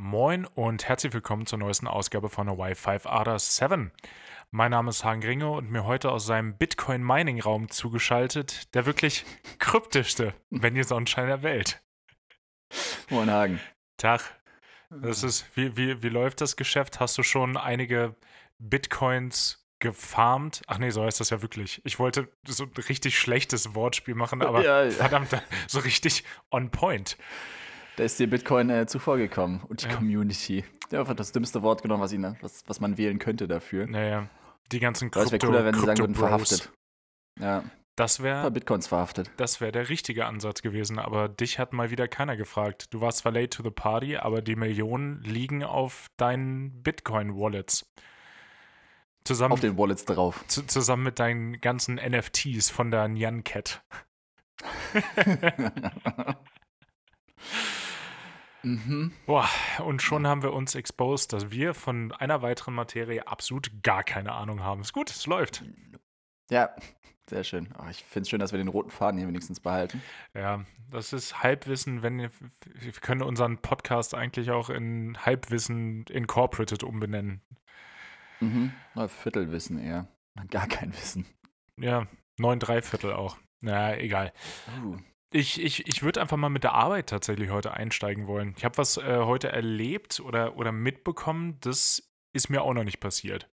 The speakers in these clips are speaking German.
Moin und herzlich willkommen zur neuesten Ausgabe von der Y5 Ada 7. Mein Name ist Hagen Gringe und mir heute aus seinem Bitcoin-Mining-Raum zugeschaltet der wirklich kryptischste Benny Sonnenschein der Welt. Moin Hagen. Tag. Das ist, wie, wie, wie läuft das Geschäft? Hast du schon einige Bitcoins gefarmt? Ach nee, so heißt das ja wirklich. Ich wollte so ein richtig schlechtes Wortspiel machen, aber Ja, ja. verdammt, so richtig on point. Da ist dir Bitcoin äh, zuvor gekommen und die Ja. Community. Der hat einfach das dümmste Wort genommen, was, ihn, was, was man wählen könnte dafür. Naja, die ganzen Aber es wäre Krypto, cooler, wenn sie sagen würden, verhaftet. Ja, Das ein paar wäre Bitcoins verhaftet. das wär der richtige Ansatz gewesen, aber dich hat mal wieder keiner gefragt. Du warst zwar late to the party, aber die Millionen liegen auf deinen Bitcoin-Wallets. Zusammen, Auf den Wallets drauf. zu, zusammen mit deinen ganzen NFTs von der Nyan Cat. mhm. Boah, und schon haben wir uns exposed, dass wir von einer weiteren Materie absolut gar keine Ahnung haben. Ist gut, es läuft. Ja, sehr schön. Oh, ich finde es schön, dass wir den roten Faden hier wenigstens behalten. Ja, das ist Halbwissen, wenn wir können unseren Podcast eigentlich auch in Halbwissen Incorporated umbenennen. Mhm. Viertelwissen eher. Gar kein Wissen. Ja, neun Dreiviertel auch. Na, egal. Uh. Ich, ich, ich würde einfach mal mit der Arbeit tatsächlich heute einsteigen wollen. Ich habe was äh, heute erlebt oder, oder mitbekommen, das ist mir auch noch nicht passiert.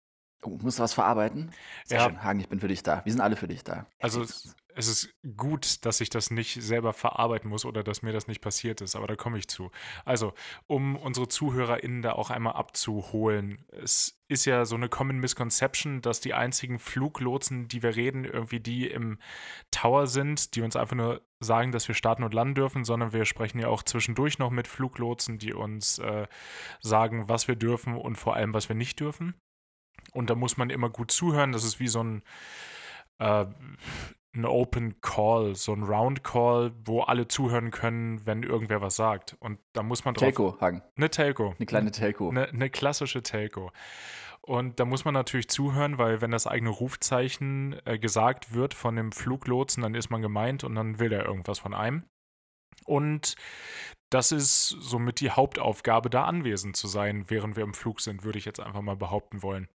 Oh, musst du was verarbeiten? Sehr Ja. schön. Hagen, ich bin für dich da. Wir sind alle für dich da. Also es, es ist gut, dass ich das nicht selber verarbeiten muss oder dass mir das nicht passiert ist, aber da komme ich zu. Also, um unsere ZuhörerInnen da auch einmal abzuholen, es ist ja so eine Common Misconception, dass die einzigen Fluglotsen, die wir reden, irgendwie die im Tower sind, die uns einfach nur sagen, dass wir starten und landen dürfen, sondern wir sprechen ja auch zwischendurch noch mit Fluglotsen, die uns äh, sagen, was wir dürfen und vor allem, was wir nicht dürfen. Und da muss man immer gut zuhören. Das ist wie so ein äh, ein Open Call, so ein Round Call, wo alle zuhören können, wenn irgendwer was sagt. Und da muss man drauf. Telco, Hagen. Eine Telco. Eine kleine Telco. Eine, eine klassische Telco. Und da muss man natürlich zuhören, weil wenn das eigene Rufzeichen äh, gesagt wird von dem Fluglotsen, dann ist man gemeint und dann will er irgendwas von einem. Und das ist somit die Hauptaufgabe, da anwesend zu sein, während wir im Flug sind, würde ich jetzt einfach mal behaupten wollen.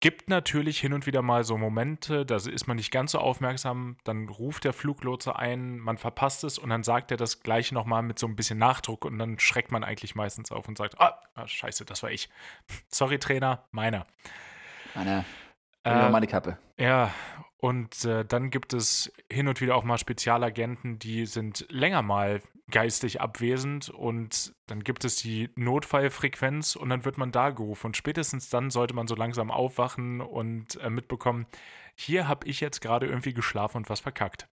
Gibt natürlich hin und wieder mal so Momente, da ist man nicht ganz so aufmerksam, dann ruft der Fluglotse ein, man verpasst es und dann sagt er das gleiche nochmal mit so ein bisschen Nachdruck und dann schreckt man eigentlich meistens auf und sagt, ah, ah scheiße, das war ich. Sorry, Trainer, meiner. Meine, Äh, meine Kappe. ja, und äh, dann gibt es hin und wieder auch mal Spezialagenten, die sind länger mal geistig abwesend und dann gibt es die Notfallfrequenz und dann wird man da gerufen. Und spätestens dann sollte man so langsam aufwachen und äh, mitbekommen, hier habe ich jetzt gerade irgendwie geschlafen und was verkackt.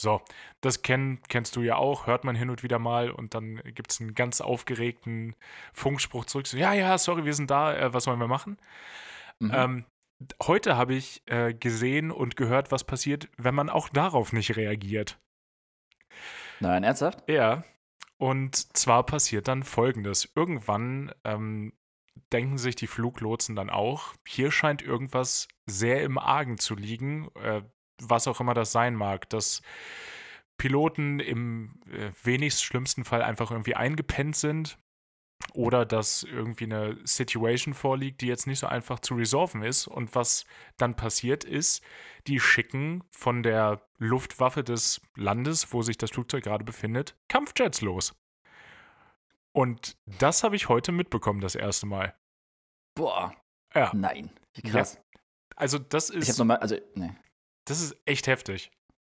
So, das kenn, kennst du ja auch, hört man hin und wieder mal und dann gibt es einen ganz aufgeregten Funkspruch zurück. So, ja, ja, sorry, wir sind da, äh, was sollen wir machen? Mhm. Ähm, heute habe ich äh, gesehen und gehört, was passiert, wenn man auch darauf nicht reagiert. Nein, ernsthaft? Ja. Und zwar passiert dann folgendes. Irgendwann ähm, denken sich die Fluglotsen dann auch, hier scheint irgendwas sehr im Argen zu liegen, äh, was auch immer das sein mag, dass Piloten im äh, wenigst schlimmsten Fall einfach irgendwie eingepennt sind oder dass irgendwie eine Situation vorliegt, die jetzt nicht so einfach zu resolven ist. Und was dann passiert ist, die schicken von der Luftwaffe des Landes, wo sich das Flugzeug gerade befindet, Kampfjets los. Und das habe ich heute mitbekommen, das erste Mal. Boah, Ja, nein. Wie krass. also das Ich habe ist, nochmal, also, ne, das ist echt heftig.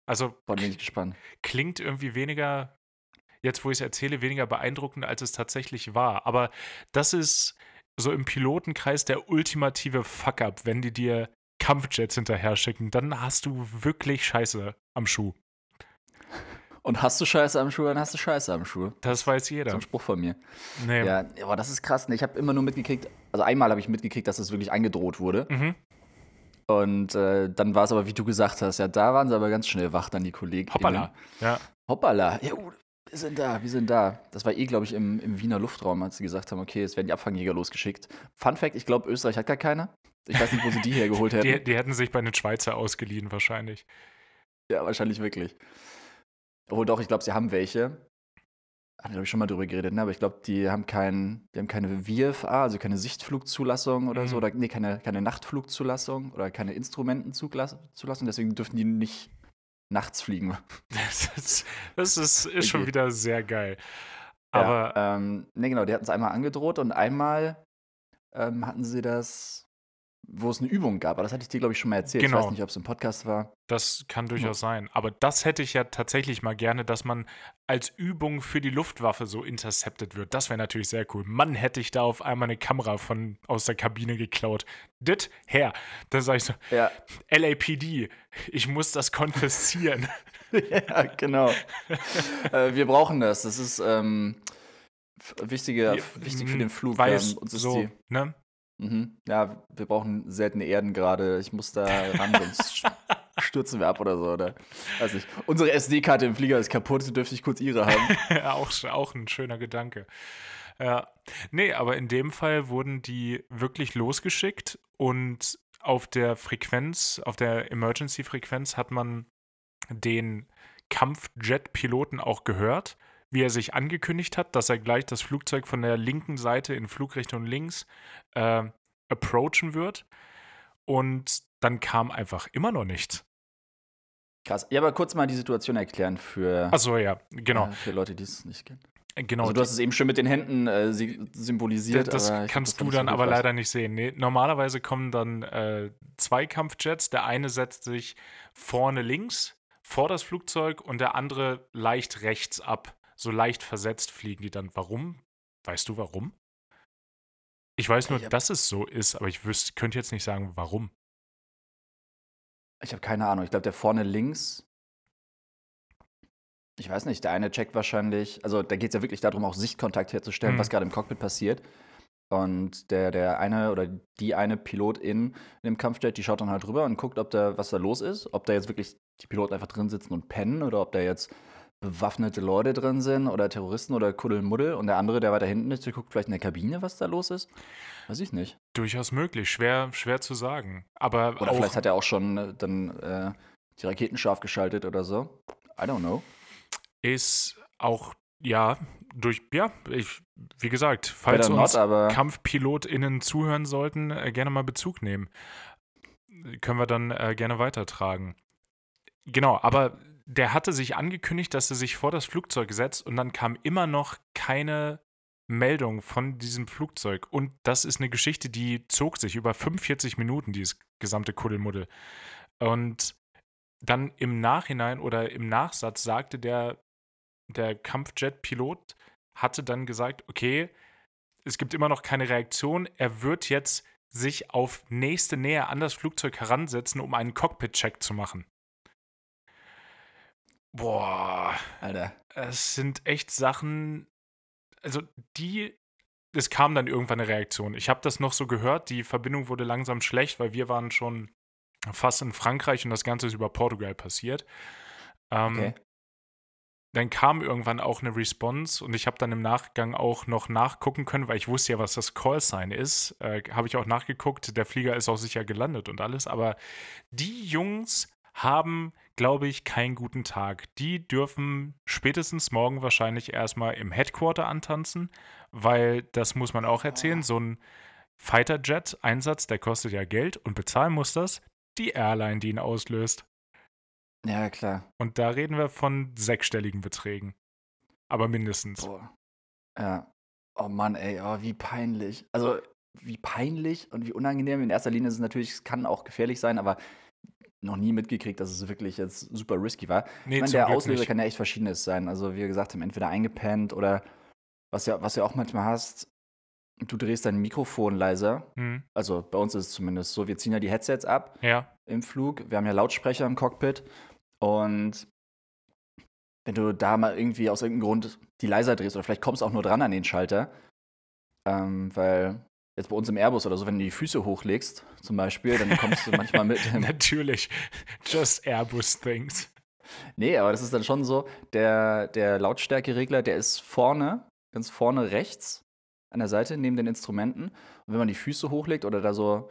Also boah, bin ich gespannt. klingt irgendwie weniger, jetzt wo ich es erzähle, weniger beeindruckend, als es tatsächlich war. Aber das ist so im Pilotenkreis der ultimative Fuck-up, wenn die dir Kampfjets hinterher schicken, dann hast du wirklich Scheiße am Schuh. Und hast du Scheiße am Schuh, dann hast du Scheiße am Schuh. Das weiß So jeder. ein Spruch von mir. Nee. Ja, aber das ist krass. ne? Ich habe immer nur mitgekriegt, also einmal habe ich mitgekriegt, dass es wirklich angedroht wurde. Mhm. Und äh, dann war es aber, wie du gesagt hast, ja, da waren sie aber ganz schnell wach, dann die Kollegen. Hoppala. Ja. Hoppala. Ja, wir sind da, wir sind da. Das war eh, glaube ich, im, im Wiener Luftraum, als sie gesagt haben, okay, es werden die Abfangjäger losgeschickt. Fun Fact, ich glaube, Österreich hat gar keine. Ich weiß nicht, wo sie die hergeholt hätten. Die, die hätten sich bei den Schweizer ausgeliehen, wahrscheinlich. Ja, wahrscheinlich wirklich. Obwohl doch, ich glaube, sie haben welche. haben wir, glaube ich, schon mal drüber geredet, ne? aber ich glaube, die haben kein, die haben keine VFA, also keine Sichtflugzulassung oder so, Mhm. oder nee, keine, keine Nachtflugzulassung oder keine Instrumentenzulassung, deswegen dürfen die nicht nachts fliegen. Das ist, das ist, ist schon wieder sehr geil. Aber ja, ähm, ne, genau, die hatten es einmal angedroht und einmal ähm, hatten sie das, wo es eine Übung gab, aber das hatte ich dir, glaube ich, schon mal erzählt. Ich Genau. weiß nicht, ob es im Podcast war. Das kann durchaus sein. Aber das hätte ich ja tatsächlich mal gerne, dass man als Übung für die Luftwaffe so intercepted wird. Das wäre natürlich sehr cool. Mann, hätte ich da auf einmal eine Kamera von aus der Kabine geklaut. Dit, her. Dann sage ich so, Ja, LAPD, ich muss das konfiszieren. ja genau. äh, wir brauchen das. Das ist ähm, wichtige, Ja, wichtig für den Flug. Weiß, ähm, uns ist so, die, ne? Mhm, ja, wir brauchen seltene Erden gerade. Ich muss da ran, sonst stürzen wir ab oder so. Oder? Weiß nicht. Unsere SD-Karte im Flieger ist kaputt, dürfte ich kurz ihre haben. auch, auch ein schöner Gedanke. Ja. Nee, aber in dem Fall wurden die wirklich losgeschickt und auf der Frequenz, auf der Emergency-Frequenz hat man den Kampfjet-Piloten auch gehört, wie er sich angekündigt hat, dass er gleich das Flugzeug von der linken Seite in Flugrichtung links äh, approachen wird. Und dann kam einfach immer noch nichts. Krass. Ja, aber kurz mal die Situation erklären für, Achso, ja, genau. äh, für Leute, die es nicht kennen. genau Also du hast es eben schon mit den Händen äh, si- symbolisiert. das glaub, kannst das du so dann aber leider nicht sehen. Nee, normalerweise kommen dann äh, zwei Kampfjets. Der eine setzt sich vorne links vor das Flugzeug und der andere leicht rechts ab. So leicht versetzt fliegen die dann. Warum? Weißt du warum? Ich weiß nur, Ich dass es so ist, aber ich wüsste, könnte jetzt nicht sagen, warum. Ich habe keine Ahnung. Ich glaube, der vorne links. Ich weiß nicht, der eine checkt wahrscheinlich, also da geht es ja wirklich darum, auch Sichtkontakt herzustellen, Mhm. was gerade im Cockpit passiert. Und der, der eine oder die eine Pilotin in dem Kampfjet, die schaut dann halt rüber und guckt, ob da, was da los ist. Ob da jetzt wirklich die Piloten einfach drin sitzen und pennen oder ob da jetzt bewaffnete Leute drin sind oder Terroristen oder Kuddelmuddel. Und der andere, der weiter hinten ist, der guckt vielleicht in der Kabine, was da los ist. Weiß ich nicht. Durchaus möglich, schwer, schwer zu sagen. Aber Oder vielleicht hat er auch schon äh, dann äh, die Raketen scharf geschaltet oder so. I don't know. ist auch, ja, durch, ja, ich, wie gesagt, falls Better uns not, KampfpilotInnen zuhören sollten, äh, gerne mal Bezug nehmen. Können wir dann äh, gerne weitertragen. Genau, aber der hatte sich angekündigt, dass er sich vor das Flugzeug setzt und dann kam immer noch keine Meldung von diesem Flugzeug. Und das ist eine Geschichte, die zog sich über 45 Minuten, dieses gesamte Kuddelmuddel. Und dann im Nachhinein oder im Nachsatz sagte der, der Kampfjet-Pilot, hatte dann gesagt, okay, es gibt immer noch keine Reaktion, er wird jetzt sich auf nächste Nähe an das Flugzeug heransetzen, um einen Cockpit-Check zu machen. Boah, Alter. es sind echt Sachen, also die, es kam dann irgendwann eine Reaktion. Ich habe das noch so gehört, die Verbindung wurde langsam schlecht, weil wir waren schon fast in Frankreich und das Ganze ist über Portugal passiert. Ähm, Okay. Dann kam irgendwann auch eine Response und ich habe dann im Nachgang auch noch nachgucken können, weil ich wusste ja, was das Callsign ist. Äh, habe ich auch nachgeguckt. Der Flieger ist auch sicher gelandet und alles. Aber die Jungs haben, glaube ich, keinen guten Tag. Die dürfen spätestens morgen wahrscheinlich erstmal im Headquarter antanzen, weil das muss man auch erzählen. So ein Fighter-Jet-Einsatz, der kostet ja Geld und bezahlen muss das die Airline, die ihn auslöst. Ja, klar. Und da reden wir von sechsstelligen Beträgen. Aber mindestens. Boah. Ja. Oh Mann, ey, oh, wie peinlich. Also, wie peinlich und wie unangenehm. In erster Linie ist es natürlich, es kann auch gefährlich sein, aber noch nie mitgekriegt, dass es wirklich jetzt super risky war. Nee, ich meine, der Glück Auslöser nicht. kann ja echt verschiedenes sein. Also, wie wir gesagt haben, entweder eingepennt oder was ja, was du ja auch manchmal hast, du drehst dein Mikrofon leiser. Hm, Also bei uns ist es zumindest so, wir ziehen ja die Headsets ab ja, im Flug. Wir haben ja Lautsprecher im Cockpit. Und wenn du da mal irgendwie aus irgendeinem Grund die leiser drehst oder vielleicht kommst du auch nur dran an den Schalter, ähm, weil jetzt bei uns im Airbus oder so, wenn du die Füße hochlegst zum Beispiel, dann kommst du manchmal mit. natürlich. Just Airbus Things. Nee, aber das ist dann schon so, der, der Lautstärkeregler, der ist vorne, ganz vorne rechts an der Seite neben den Instrumenten. Und wenn man die Füße hochlegt oder da so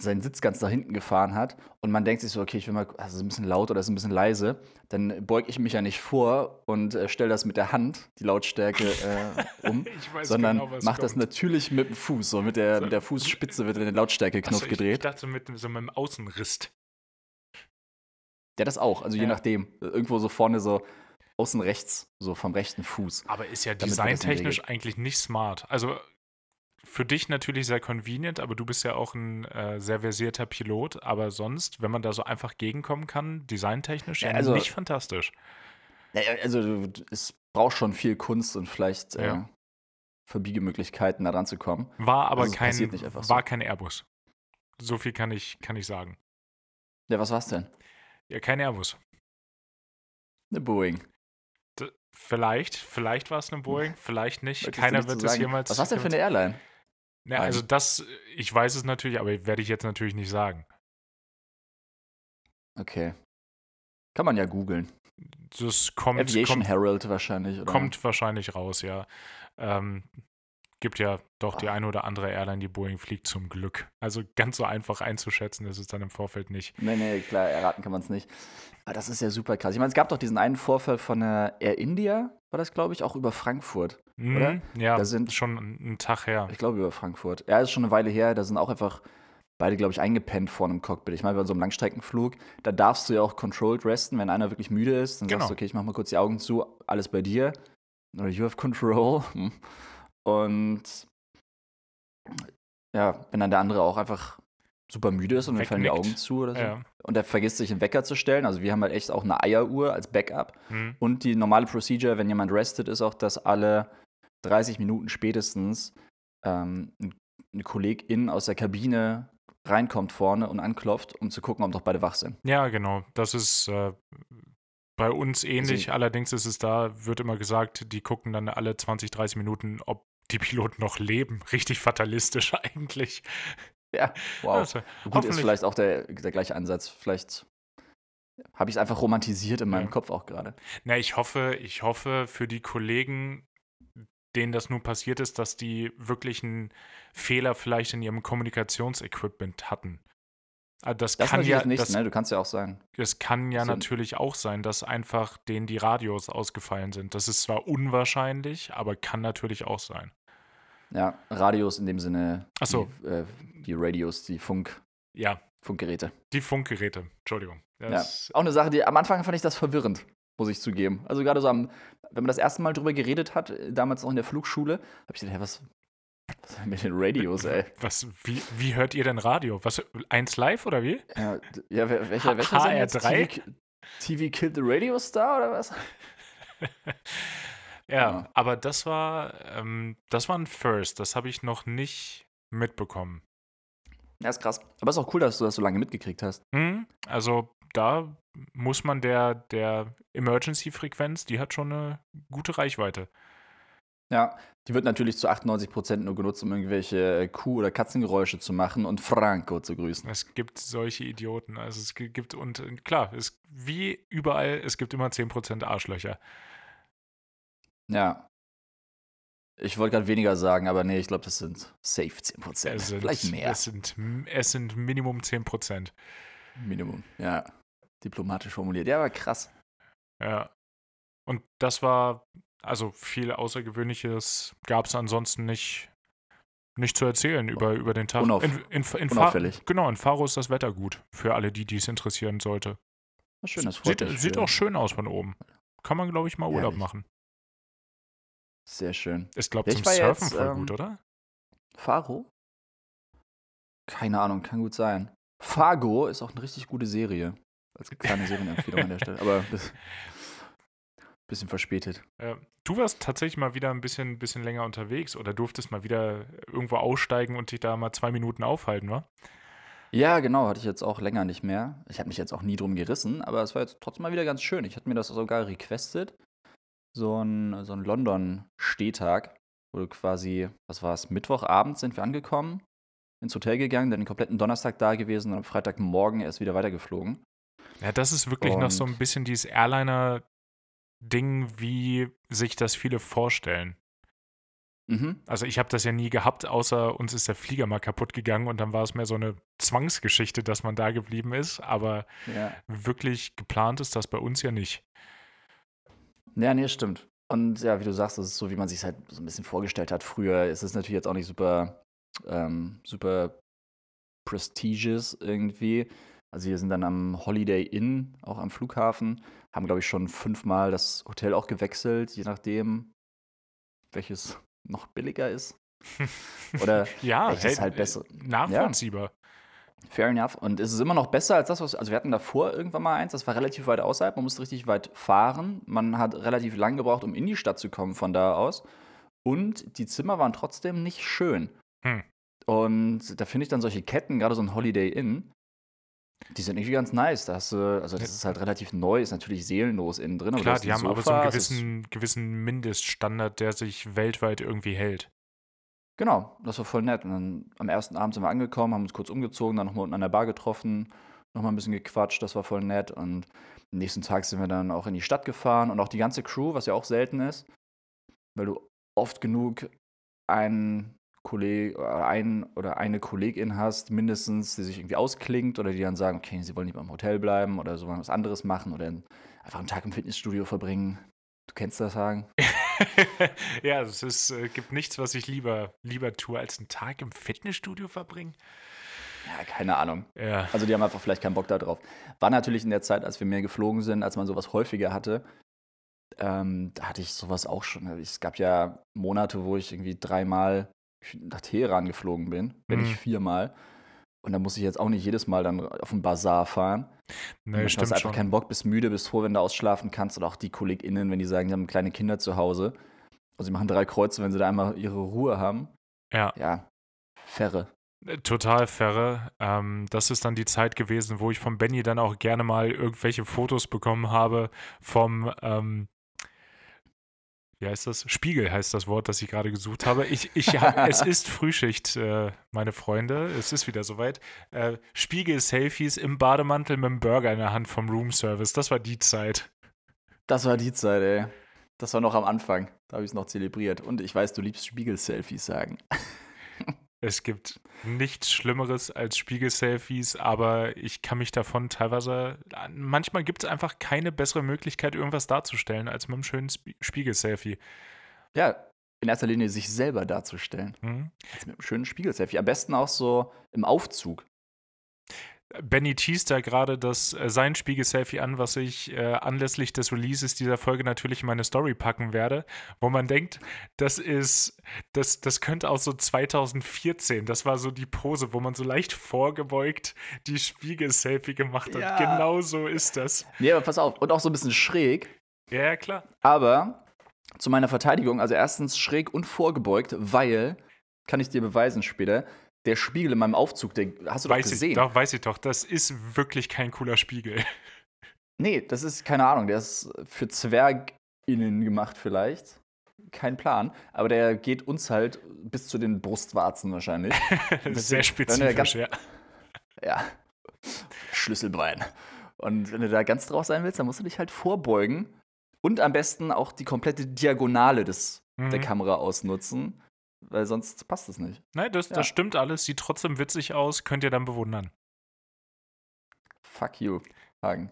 seinen Sitz ganz nach hinten gefahren hat und man denkt sich so, okay, ich will mal, also ist ein bisschen laut oder ist ein bisschen leise, dann beuge ich mich ja nicht vor und äh, stelle das mit der Hand, die Lautstärke, äh, um, sondern genau, mache das natürlich mit dem Fuß, so mit der, so, mit der Fußspitze wird der Lautstärkeknopf also gedreht. Ich dachte mit so einem Außenrist. Ja, das auch, also ja. je nachdem. Irgendwo so vorne so außen rechts, so vom rechten Fuß. Aber ist ja designtechnisch eigentlich nicht smart. Also für dich natürlich sehr convenient, aber du bist ja auch ein äh, sehr versierter Pilot. Aber sonst, wenn man da so einfach gegenkommen kann, designtechnisch, ja, also, nicht fantastisch. Also es braucht schon viel Kunst und vielleicht äh, ja. äh, Verbiegemöglichkeiten, da dran zu kommen. War aber also, kein, war so. kein Airbus. So viel kann ich, kann ich sagen. Ja, was war's denn? Ja, kein Airbus. Eine Boeing. D vielleicht, vielleicht war es eine Boeing, vielleicht nicht. Keiner wird es jemals. Was war denn für eine Airline? Na, also das, ich weiß es natürlich, aber werde ich jetzt natürlich nicht sagen. Okay. Kann man ja googeln. Das kommt. Aviation kommt, Herald wahrscheinlich, oder? Kommt wahrscheinlich raus, ja. Ähm, gibt ja doch die eine oder andere Airline, die Boeing fliegt, zum Glück. Also ganz so einfach einzuschätzen ist es dann im Vorfeld nicht. Nee, nee, klar, erraten kann man es nicht. Aber das ist ja super krass. Ich meine, es gab doch diesen einen Vorfall von der Air India, war das, glaube ich, auch über Frankfurt. Mhm, oder? Ja, da sind, schon einen Tag her. Ich glaube, über Frankfurt. Ja, ist schon eine Weile her. Da sind auch einfach beide, glaube ich, eingepennt vor einem Cockpit. Ich meine, bei so einem Langstreckenflug, da darfst du ja auch controlled resten, wenn einer wirklich müde ist. Dann genau. sagst du, okay, ich mach mal kurz die Augen zu, alles bei dir. Oder you have control. Und ja, wenn dann der andere auch einfach super müde ist und wir fallen die Augen zu oder so. Ja. Und er vergisst sich einen Wecker zu stellen. Also wir haben halt echt auch eine Eieruhr als Backup. Mhm. Und die normale Procedure, wenn jemand restet, ist auch, dass alle 30 Minuten spätestens ähm, eine Kollegin aus der Kabine reinkommt vorne und anklopft, um zu gucken, ob noch beide wach sind. Ja, genau. Das ist äh, bei uns ähnlich. Deswegen. Allerdings ist es da, wird immer gesagt, die gucken dann alle 20, 30 Minuten, ob die Piloten noch leben. Richtig fatalistisch eigentlich. Ja, wow. Also, Gut, ist vielleicht auch der, der gleiche Ansatz. Vielleicht habe ich es einfach romantisiert in meinem ja. Kopf auch gerade. Na, ich hoffe, ich hoffe für die Kollegen, denen das nun passiert ist, dass die wirklich einen Fehler vielleicht in ihrem Kommunikationsequipment hatten. Ah, das, das kann ja nicht, das, ne? Du kannst ja auch sagen. Es kann ja so. natürlich auch sein, dass einfach denen die Radios ausgefallen sind. Das ist zwar unwahrscheinlich, aber kann natürlich auch sein. Ja, Radios in dem Sinne. Ach so. Die, äh, die Radios, die Funk. Ja. Funkgeräte. Die Funkgeräte, Entschuldigung. ja. Auch eine Sache, die am Anfang fand ich das verwirrend, muss ich zugeben. Also gerade so am, wenn man das erste Mal drüber geredet hat, damals noch in der Flugschule, habe ich gedacht, hey, was, was mit den Radios, ey? Was, wie, wie hört ihr denn Radio? Was, eins live oder wie? Ja, ja welcher, welcher HR3? TV, TV Killed the Radio Star oder was? ja, ja, aber das war, ähm, das war ein First. Das habe ich noch nicht mitbekommen. Ja, ist krass. Aber es ist auch cool, dass du das so lange mitgekriegt hast. Hm, also da muss man der, der Emergency-Frequenz, die hat schon eine gute Reichweite. Ja, die wird natürlich zu 98% nur genutzt, um irgendwelche Kuh- oder Katzengeräusche zu machen und Franco zu grüßen. Es gibt solche Idioten. Also es gibt, und klar, es, wie überall, es gibt immer 10% Arschlöcher. Ja. Ich wollte gerade weniger sagen, aber nee, ich glaube, das sind safe 10%. Es sind, Vielleicht mehr. Es sind, es sind Minimum 10%. Minimum, ja. Diplomatisch formuliert. Ja, aber krass. Ja. Und das war also viel Außergewöhnliches gab es ansonsten nicht, nicht zu erzählen über, über den Tag. Unauf, in, in, in unauffällig. genau, in Faro ist das Wetter gut für alle, die dies interessieren sollte. Schön, das sieht, sieht auch schön aus von oben. Kann man, glaube ich, mal Urlaub Ehrlich. machen. Sehr schön. Ist, glaube ich, zum Surfen jetzt, voll ähm, gut, oder? Faro? Keine Ahnung, kann gut sein. Fargo ist auch eine richtig gute Serie. Als kleine Serienempfehlung an der Stelle. Aber bisschen verspätet. Äh, du warst tatsächlich mal wieder ein bisschen, bisschen länger unterwegs oder durftest mal wieder irgendwo aussteigen und dich da mal zwei Minuten aufhalten, wa? Ja, genau, hatte ich jetzt auch länger nicht mehr. Ich habe mich jetzt auch nie drum gerissen, aber es war jetzt trotzdem mal wieder ganz schön. Ich hatte mir das sogar requested. So ein, so ein London-Stehtag, wo du quasi, was war es, Mittwochabend sind wir angekommen, ins Hotel gegangen, dann den kompletten Donnerstag da gewesen und am Freitagmorgen erst wieder weitergeflogen. Ja, das ist wirklich und noch so ein bisschen dieses Airliner Ding, wie sich das viele vorstellen. Mhm. Also ich habe das ja nie gehabt, außer uns ist der Flieger mal kaputt gegangen und dann war es mehr so eine Zwangsgeschichte, dass man da geblieben ist. Aber Ja. wirklich geplant ist das bei uns ja nicht. Ja, nee, stimmt. Und ja, wie du sagst, das ist so, wie man sich halt so ein bisschen vorgestellt hat früher. Es ist natürlich jetzt auch nicht super, ähm, super prestigious irgendwie. Also wir sind dann am Holiday Inn, auch am Flughafen, haben, glaube ich, schon fünfmal das Hotel auch gewechselt, je nachdem, welches noch billiger ist. Oder Ja, welches halt besser. Nachvollziehbar. Fair enough. Und es ist immer noch besser als das, was. Also, wir hatten davor irgendwann mal eins, das war relativ weit außerhalb. Man musste richtig weit fahren. Man hat relativ lang gebraucht, um in die Stadt zu kommen von da aus. Und die Zimmer waren trotzdem nicht schön. Hm. Und da finde ich dann solche Ketten, gerade so ein Holiday Inn, die sind irgendwie ganz nice. Da hast du, also das ist halt relativ neu, ist natürlich seelenlos innen drin. Klar, die haben aber so einen Sofa, gewissen, gewissen Mindeststandard, der sich weltweit irgendwie hält. Genau, das war voll nett. Und dann am ersten Abend sind wir angekommen, haben uns kurz umgezogen, dann nochmal unten an der Bar getroffen, nochmal ein bisschen gequatscht, das war voll nett. Und am nächsten Tag sind wir dann auch in die Stadt gefahren und auch die ganze Crew, was ja auch selten ist, weil du oft genug einen Kolleg oder ein oder eine Kollegin hast, mindestens, die sich irgendwie ausklingt oder die dann sagen, okay, sie wollen lieber im Hotel bleiben oder so was anderes machen oder einfach einen Tag im Fitnessstudio verbringen. Du kennst das, Hagen? ja, es ist, äh, gibt nichts, was ich lieber, lieber tue, als einen Tag im Fitnessstudio verbringen. Ja, keine Ahnung. Ja. Also die haben einfach vielleicht keinen Bock da drauf. War natürlich in der Zeit, als wir mehr geflogen sind, als man sowas häufiger hatte. Ähm, da hatte ich sowas auch schon. Es gab ja Monate, wo ich irgendwie dreimal nach Teheran geflogen bin, wenn Mhm. nicht viermal. Und da muss ich jetzt auch nicht jedes Mal dann auf den Bazar fahren. Nee, stimmt hast du einfach schon. keinen Bock, bist müde, bist froh, wenn du ausschlafen kannst. Oder auch die KollegInnen, wenn die sagen, die haben kleine Kinder zu Hause. Und sie machen drei Kreuze, wenn sie da einmal ihre Ruhe haben. Ja, Ja, Ferre. äh, total verre. Ähm, das ist dann die Zeit gewesen, wo ich von Benny dann auch gerne mal irgendwelche Fotos bekommen habe vom, ähm, wie heißt das? Spiegel heißt das Wort, das ich gerade gesucht habe. Ich, ich, hab- es ist Frühschicht, äh, meine Freunde. Es ist wieder soweit. Äh, Spiegel-Selfies im Bademantel mit einem Burger in der Hand vom Roomservice. Das war die Zeit. Das war die Zeit, ey. Das war noch am Anfang. Da habe ich es noch zelebriert. Und ich weiß, du liebst Spiegel-Selfies sagen. Es gibt nichts Schlimmeres als Spiegel-Selfies, aber ich kann mich davon teilweise. Manchmal gibt es einfach keine bessere Möglichkeit, irgendwas darzustellen, als mit einem schönen Sp Spiegel-Selfie. Ja, in erster Linie sich selber darzustellen. Hm? Also mit einem schönen Spiegel-Selfie. Am besten auch so im Aufzug. Benny teast da gerade das äh, sein Spiegel-Selfie an, was ich äh, anlässlich des Releases dieser Folge natürlich in meine Story packen werde, wo man denkt, das ist, das, das könnte auch so 2014, das war so die Pose, wo man so leicht vorgebeugt die Spiegel-Selfie gemacht hat. Ja. Genau so ist das. Nee, aber pass auf. Und auch so ein bisschen schräg. Ja, ja, klar. Aber zu meiner Verteidigung, also erstens schräg und vorgebeugt, weil, kann ich dir beweisen später, der Spiegel in meinem Aufzug, der hast du doch Weiß gesehen. ich, doch, weiß ich doch. Das ist wirklich kein cooler Spiegel. Nee, das ist, keine Ahnung, der ist für ZwergInnen gemacht vielleicht. Kein Plan. Aber der geht uns halt bis zu den Brustwarzen wahrscheinlich. Sehr er ganz- spezifisch, ja. ja. Schlüsselbein. Und wenn du da ganz drauf sein willst, dann musst du dich halt vorbeugen. Und am besten auch die komplette Diagonale des, der Mhm. Kamera ausnutzen. Weil sonst passt es nicht. Nein, das, Ja. das stimmt alles. Sieht trotzdem witzig aus. Könnt ihr dann bewundern. Fuck you, Hagen.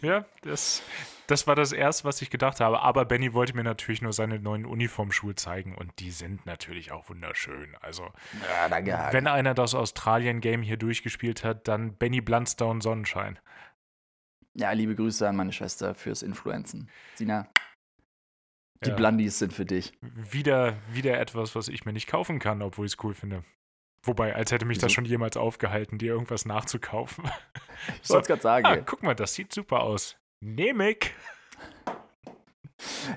Ja, das, das war das Erste, was ich gedacht habe. Aber Benny wollte mir natürlich nur seine neuen Uniformschuhe zeigen. Und die sind natürlich auch wunderschön. Also, Ja, danke, Hagen. wenn einer das Australien-Game hier durchgespielt hat, dann Benny Bluntstone Sonnenschein. Ja, liebe Grüße an meine Schwester fürs Influenzen. Sina, die Ja. Blundies sind für dich. Wieder, wieder etwas, was ich mir nicht kaufen kann, obwohl ich es cool finde. Wobei, als hätte mich das schon jemals aufgehalten, dir irgendwas nachzukaufen. Ich wollte es gerade sagen. Ah, guck mal, das sieht super aus. Nehme ich.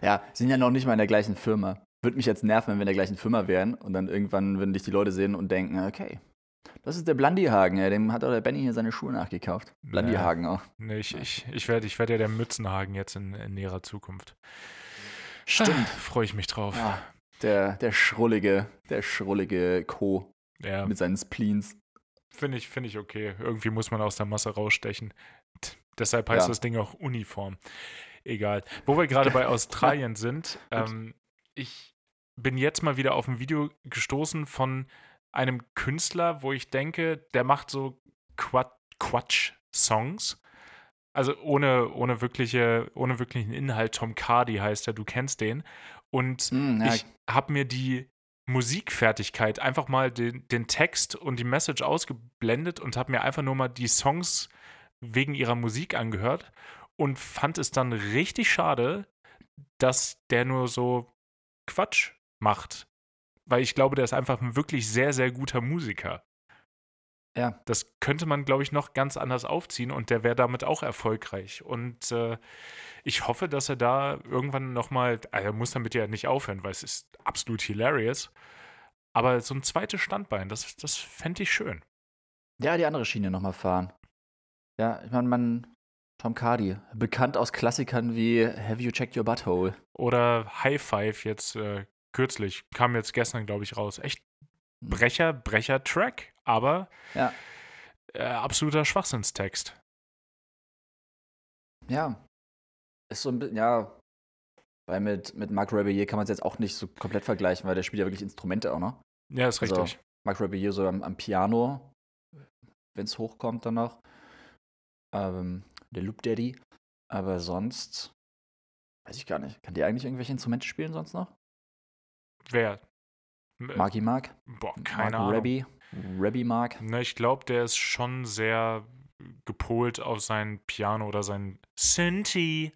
Ja, sind ja noch nicht mal in der gleichen Firma. Würde mich jetzt nerven, wenn wir in der gleichen Firma wären und dann irgendwann würden dich die Leute sehen und denken, okay, das ist der Blandihagen, ja, dem hat doch der Benny hier seine Schuhe nachgekauft. Blandihagen auch. Nee, ich, ich, ich werde ich werd ja der Mützenhagen jetzt in, in näherer Zukunft. Stimmt. Freue ich mich drauf. Ja, der, der schrullige, der schrullige Co. Ja, mit seinen Spleens. finde ich, find ich okay. Irgendwie muss man aus der Masse rausstechen. Deshalb heißt Ja. das Ding auch Uniform. Egal. Wo wir gerade bei Australien sind, ähm, ich, bin jetzt mal wieder auf ein Video gestoßen von einem Künstler, wo ich denke, der macht so Quatsch-Songs. Also ohne, ohne, wirkliche, ohne wirklichen Inhalt. Tom Cardi heißt er, du kennst den. Und Mm, ja, ich habe mir die Musikfertigkeit einfach mal den, den Text und die Message ausgeblendet und habe mir einfach nur mal die Songs wegen ihrer Musik angehört und fand es dann richtig schade, dass der nur so Quatsch macht. Weil ich glaube, der ist einfach ein wirklich sehr, sehr guter Musiker. Ja. Das könnte man, glaube ich, noch ganz anders aufziehen und der wäre damit auch erfolgreich. Und äh, ich hoffe, dass er da irgendwann nochmal, er muss damit ja nicht aufhören, weil es ist absolut hilarious. Aber so ein zweites Standbein, das, das fände ich schön. Ja, die andere Schiene nochmal fahren. Ja, ich meine, man, Tom Cardi, bekannt aus Klassikern wie Have You Checked Your Butthole? Oder High Five jetzt äh, kürzlich, kam jetzt gestern, glaube ich, raus. Echt Brecher, Brecher-Track, aber Ja. äh, absoluter Schwachsinnstext. Ja. Ist so ein bisschen, ja. Weil mit, mit Marc Rebellier kann man es jetzt auch nicht so komplett vergleichen, weil der spielt ja wirklich Instrumente auch noch. Ja, ist Also, richtig. Marc Rebellier so am, am Piano, wenn es hochkommt dann noch. Ähm, der Loop Daddy. Aber sonst weiß ich gar nicht. Kann der eigentlich irgendwelche Instrumente spielen sonst noch? Wer? Äh, Marky Mark? Boah, keine Mark Ahnung. Rebby? Rebby Mark? Ne, ich glaube, der ist schon sehr gepolt auf sein Piano oder sein Synthi.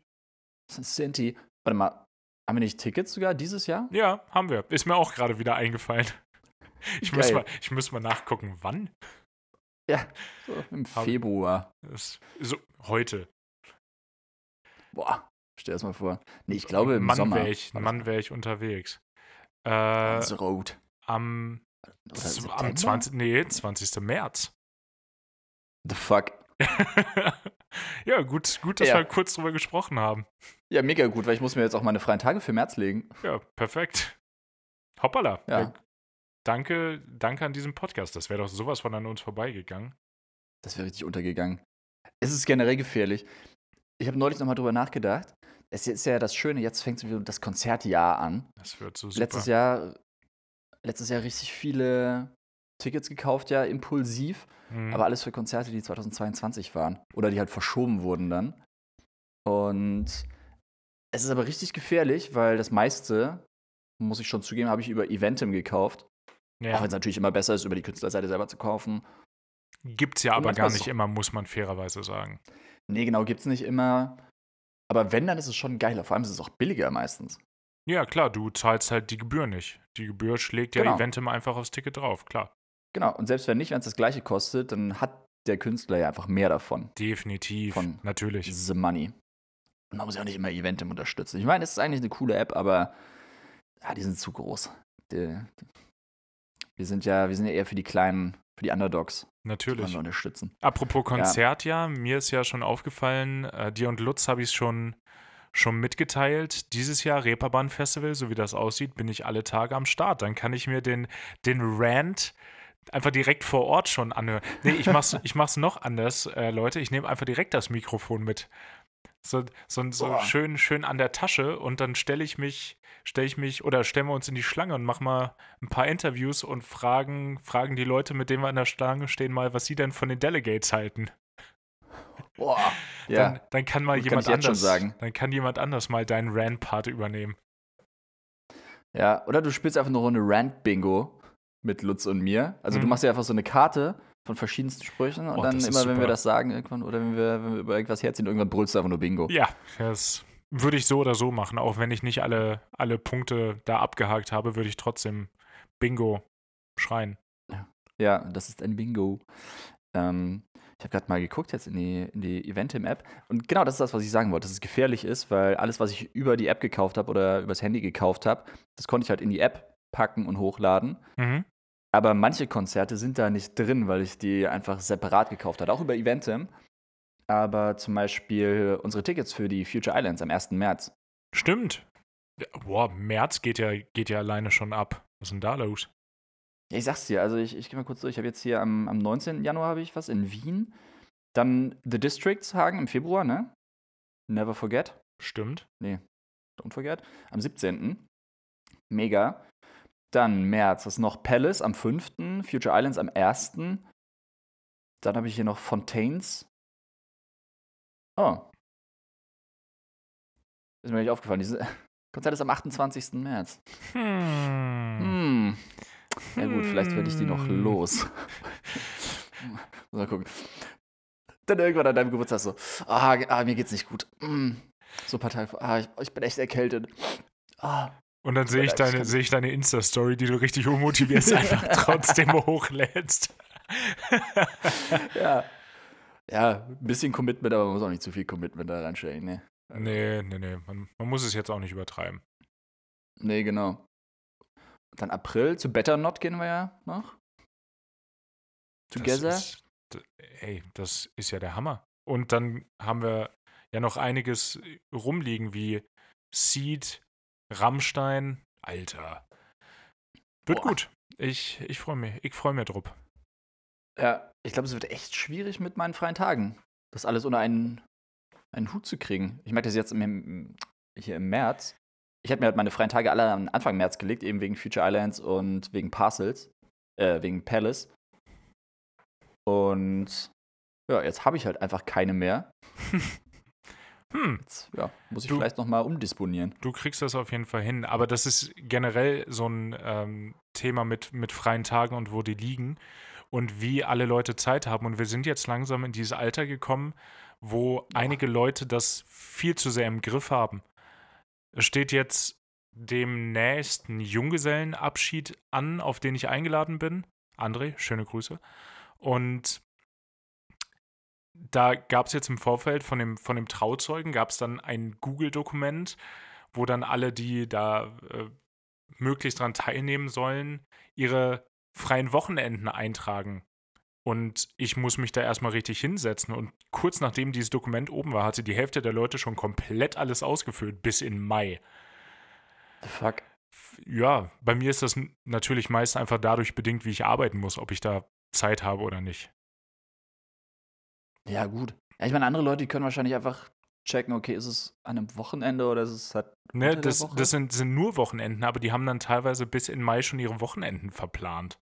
Sinti. Warte mal, haben wir nicht Tickets sogar dieses Jahr? Ja, haben wir. Ist mir auch gerade wieder eingefallen. Ich muss, mal, ich muss mal nachgucken, wann. Ja, so im Hab- Februar. So, heute. Boah, stell das mal vor. Nee, ich glaube im Mann Sommer. wäre ich. Mann wär ich unterwegs. Äh, rot. am, Oder am September? 20. Nee, 20. März. The fuck? ja, gut, gut, dass Ja. wir kurz drüber gesprochen haben. Ja, mega gut, weil ich muss mir jetzt auch meine freien Tage für März legen. Ja, perfekt. Hoppala. Ja. Danke, danke an diesem Podcast. Das wäre doch sowas von an uns vorbeigegangen. Das wäre richtig untergegangen. Es ist generell gefährlich. Ich habe neulich nochmal drüber nachgedacht. Es ist ja das Schöne, jetzt fängt das Konzertjahr an. Das wird so super. Letztes Jahr, letztes Jahr richtig viele Tickets gekauft, ja, impulsiv. Mhm. Aber alles für Konzerte, die 2022 waren. Oder die halt verschoben wurden dann. Und es ist aber richtig gefährlich, weil das meiste, muss ich schon zugeben, habe ich über Eventim gekauft. Auch ja. wenn es natürlich immer besser ist, über die Künstlerseite selber zu kaufen. Gibt's ja Und aber gar nicht es- immer, muss man fairerweise sagen. Nee, genau, gibt's nicht immer. Aber wenn, dann ist es schon geiler. Vor allem ist es auch billiger meistens. Ja, klar, du zahlst halt die Gebühr nicht. Die Gebühr schlägt ja Genau. Eventim einfach aufs Ticket drauf, klar. Genau. Und selbst wenn nicht, wenn es das gleiche kostet, dann hat der Künstler ja einfach mehr davon. Definitiv. Von- Natürlich. The Money. Und man muss ja auch nicht immer Eventim unterstützen. Ich meine, es ist eigentlich eine coole App, aber ja, die sind zu groß. Die, wir sind ja, wir sind ja eher für die kleinen, für die Underdogs, die Natürlich. wir unterstützen. Apropos Konzert, ja. mir ist ja schon aufgefallen, äh, dir und Lutz habe ich es schon, schon mitgeteilt. Dieses Jahr Reeperbahn Festival, so wie das aussieht, bin ich alle Tage am Start. Dann kann ich mir den, den Rant einfach direkt vor Ort schon anhören. Nee, ich mach's, ich mach's noch anders, äh, Leute. Ich nehme einfach direkt das Mikrofon mit. So, so, so schön, schön an der Tasche und dann stelle ich mich, stelle ich mich oder stellen wir uns in die Schlange und machen mal ein paar Interviews und fragen, fragen die Leute, mit denen wir an der Schlange stehen, mal, was sie denn von den Delegates halten. Boah. Dann, Ja. dann kann mal kann jemand schon anders sagen. Dann kann jemand anders mal deinen Rant-Part übernehmen. Ja, oder du spielst einfach eine Runde Rant-Bingo mit Lutz und mir. Also du Mhm. machst ja einfach so eine Karte von verschiedensten Sprüchen und Oh, dann das immer, wenn wir das sagen irgendwann oder wenn wir, wenn wir über irgendwas herziehen, irgendwann brüllst du einfach nur Bingo. Ja, das würde ich so oder so machen. Auch wenn ich nicht alle, alle Punkte da abgehakt habe, würde ich trotzdem Bingo schreien. Ja, das ist ein Bingo. Ähm, ich habe gerade mal geguckt jetzt in die, in die Eventim-App und genau das ist das, was ich sagen wollte, dass es gefährlich ist, weil alles, was ich über die App gekauft habe oder übers Handy gekauft habe, das konnte ich halt in die App packen und hochladen. Mhm. Aber manche Konzerte sind da nicht drin, weil ich die einfach separat gekauft habe, auch über Eventim. Aber zum Beispiel unsere Tickets für die Future Islands am 1. März. Stimmt. Boah, März geht ja, geht ja alleine schon ab. Was ist denn da los? Ja, ich sag's dir, also ich, ich gehe mal kurz durch. Ich habe jetzt hier am, am 19. Januar habe ich was in Wien. Dann The Districts Hagen im Februar, ne? Never forget. Stimmt. Don't forget. Am 17. Mega. Dann März ist noch Palace am 5., Future Islands am 1. Dann habe ich hier noch Fontaines. Oh. Ist mir nicht aufgefallen. Dieses Konzert ist am 28. März. Hm. Hm. Ja gut, vielleicht werde ich die noch Hm. los. Mal gucken. Dann irgendwann an deinem Geburtstag so, ah, ah mir geht's nicht gut. Hm. So ein paar Tage ah, ich, ich bin echt erkältet. Ah, Und dann sehe ich deine, sehe ich deine Insta-Story, die du richtig unmotivierst, einfach trotzdem hochlädst. ja. Ja, ein bisschen Commitment, aber man muss auch nicht zu viel Commitment da reinstellen. Ne, Nee, nee, nee. Man, man muss es jetzt auch nicht übertreiben. nee genau. Dann April, zu Better Not gehen wir ja noch. Together. Das ist, ey, das ist ja der Hammer. Und dann haben wir ja noch einiges rumliegen wie Seed, Rammstein. Alter. Wird Boah. gut. Ich, ich freue mich. Ich freue mich drauf. Ja, ich glaube, es wird echt schwierig mit meinen freien Tagen, das alles unter einen, einen Hut zu kriegen. Ich merke das jetzt im, hier im März. Ich hätte mir halt meine freien Tage alle am Anfang März gelegt, eben wegen Future Islands und wegen Parcels, äh, wegen Palace. Und ja, jetzt habe ich halt einfach keine mehr. Hm, Jetzt ja, muss ich Du- vielleicht noch mal umdisponieren. du kriegst das auf jeden Fall hin. Aber das ist generell so ein ähm, Thema mit, mit freien Tagen und wo die liegen und wie alle Leute Zeit haben. Und wir sind jetzt langsam in dieses Alter gekommen, wo einige Leute das viel zu sehr im Griff haben. Es steht jetzt demnächst ein Junggesellenabschied an, auf den ich eingeladen bin. André, schöne Grüße. Und da gab es jetzt im Vorfeld von dem, von dem Trauzeugen, gab es dann ein Google-Dokument, wo dann alle, die da äh, möglichst dran teilnehmen sollen, ihre freien Wochenenden eintragen. Und ich muss mich da erstmal richtig hinsetzen. Und kurz nachdem dieses Dokument oben war, hatte die Hälfte der Leute schon komplett alles ausgefüllt, bis in Mai. The fuck? Ja, bei mir ist das natürlich meist einfach dadurch bedingt, wie ich arbeiten muss, ob ich da Zeit habe oder nicht. Ja, gut. Ja, ich meine, andere Leute, die können wahrscheinlich einfach checken, okay, ist es an einem Wochenende oder ist es halt Ne, das, das sind, sind nur Wochenenden, aber die haben dann teilweise bis in Mai schon ihre Wochenenden verplant.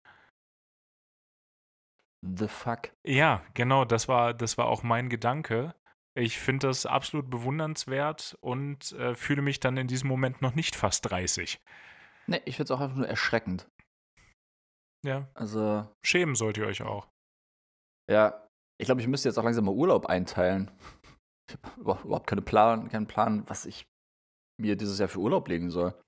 The fuck? Ja, genau, das war, das war auch mein Gedanke. Ich finde das absolut bewundernswert und äh, fühle mich dann in diesem Moment noch nicht fast 30. Ne, ich finde es auch einfach nur erschreckend. Ja, Also, schämen sollt ihr euch auch. ja, ich glaube, ich müsste jetzt auch langsam mal Urlaub einteilen. Ich habe überhaupt keine Plan, keinen Plan, was ich mir dieses Jahr für Urlaub legen soll.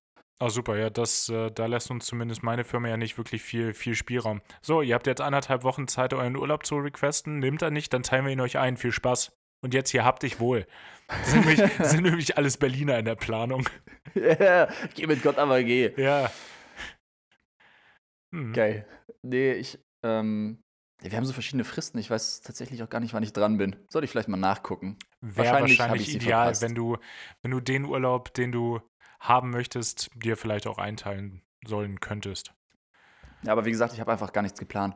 Ah, super, ja, das, äh, da lässt uns zumindest meine Firma ja nicht wirklich viel, viel Spielraum. So, ihr habt jetzt anderthalb Wochen Zeit, euren Urlaub zu requesten. Nehmt er nicht, dann teilen wir ihn euch ein. Viel Spaß. Und jetzt hier habt dich wohl. Das sind nämlich, das sind nämlich alles Berliner in der Planung. Ja, geh mit Gott, aber geh. Ja. Hm. Geil. Nee, ich, ähm, wir haben so verschiedene Fristen. Ich weiß tatsächlich auch gar nicht, wann ich dran bin. Sollte ich vielleicht mal nachgucken. Wäre Wahrscheinlich wahrscheinlich, ich ideal, wenn du, wenn du den Urlaub, den du haben möchtest, dir vielleicht auch einteilen sollen könntest. Ja, aber wie gesagt, ich habe einfach gar nichts geplant.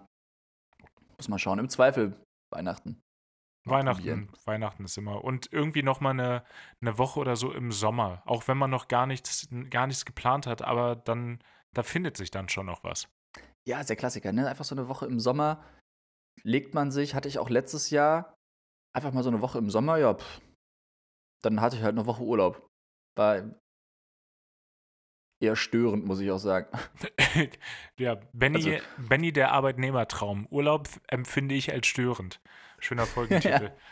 Muss mal schauen. Im Zweifel Weihnachten. Weihnachten, probieren. Weihnachten ist immer. Und irgendwie noch mal eine, eine Woche oder so im Sommer. Auch wenn man noch gar nichts, gar nichts geplant hat, aber dann, da findet sich dann schon noch was. Ja, ist der Klassiker, ne? Einfach so eine Woche im Sommer legt man sich, hatte ich auch letztes Jahr, einfach mal so eine Woche im Sommer, ja, pff. Dann hatte ich halt eine Woche Urlaub. War eher störend, muss ich auch sagen. ja, Benny, Also- Benny der Arbeitnehmertraum. Urlaub empfinde ich als störend. Schöner Folgentitel.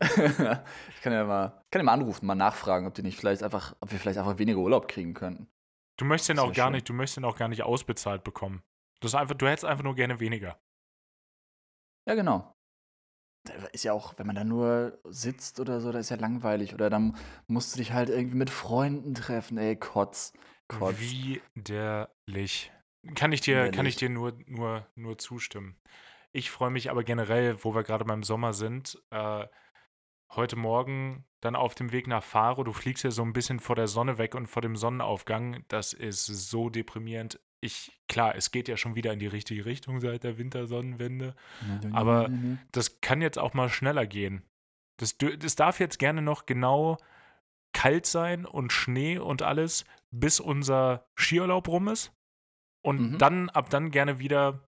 ich kann ja mal, kann ja mal anrufen, mal nachfragen, ob die nicht vielleicht einfach, ob wir vielleicht einfach weniger Urlaub kriegen könnten. Du möchtest den auch gar schön. nicht, du möchtest den auch gar nicht ausbezahlt bekommen. Das einfach, du hättest einfach nur gerne weniger. Ja, genau. Da Ist ja auch, wenn man da nur sitzt oder so, da ist ja langweilig. Oder dann musst du dich halt irgendwie mit Freunden treffen, ey, Kotz. Kotz. Widerlich. Kann ich dir, kann ich dir nur, nur, nur zustimmen. Ich freue mich aber generell, wo wir gerade beim Sommer sind, äh, heute Morgen dann auf dem Weg nach Faro. Du fliegst ja so ein bisschen vor der Sonne weg und vor dem Sonnenaufgang. Das ist so deprimierend. Ich, klar, es geht ja schon wieder in die richtige Richtung seit der Wintersonnenwende. Aber- Das kann jetzt auch mal schneller gehen. Das, das darf jetzt gerne noch genau kalt sein und Schnee und alles, bis unser Skiurlaub rum ist. Und Mhm. dann, ab dann gerne wieder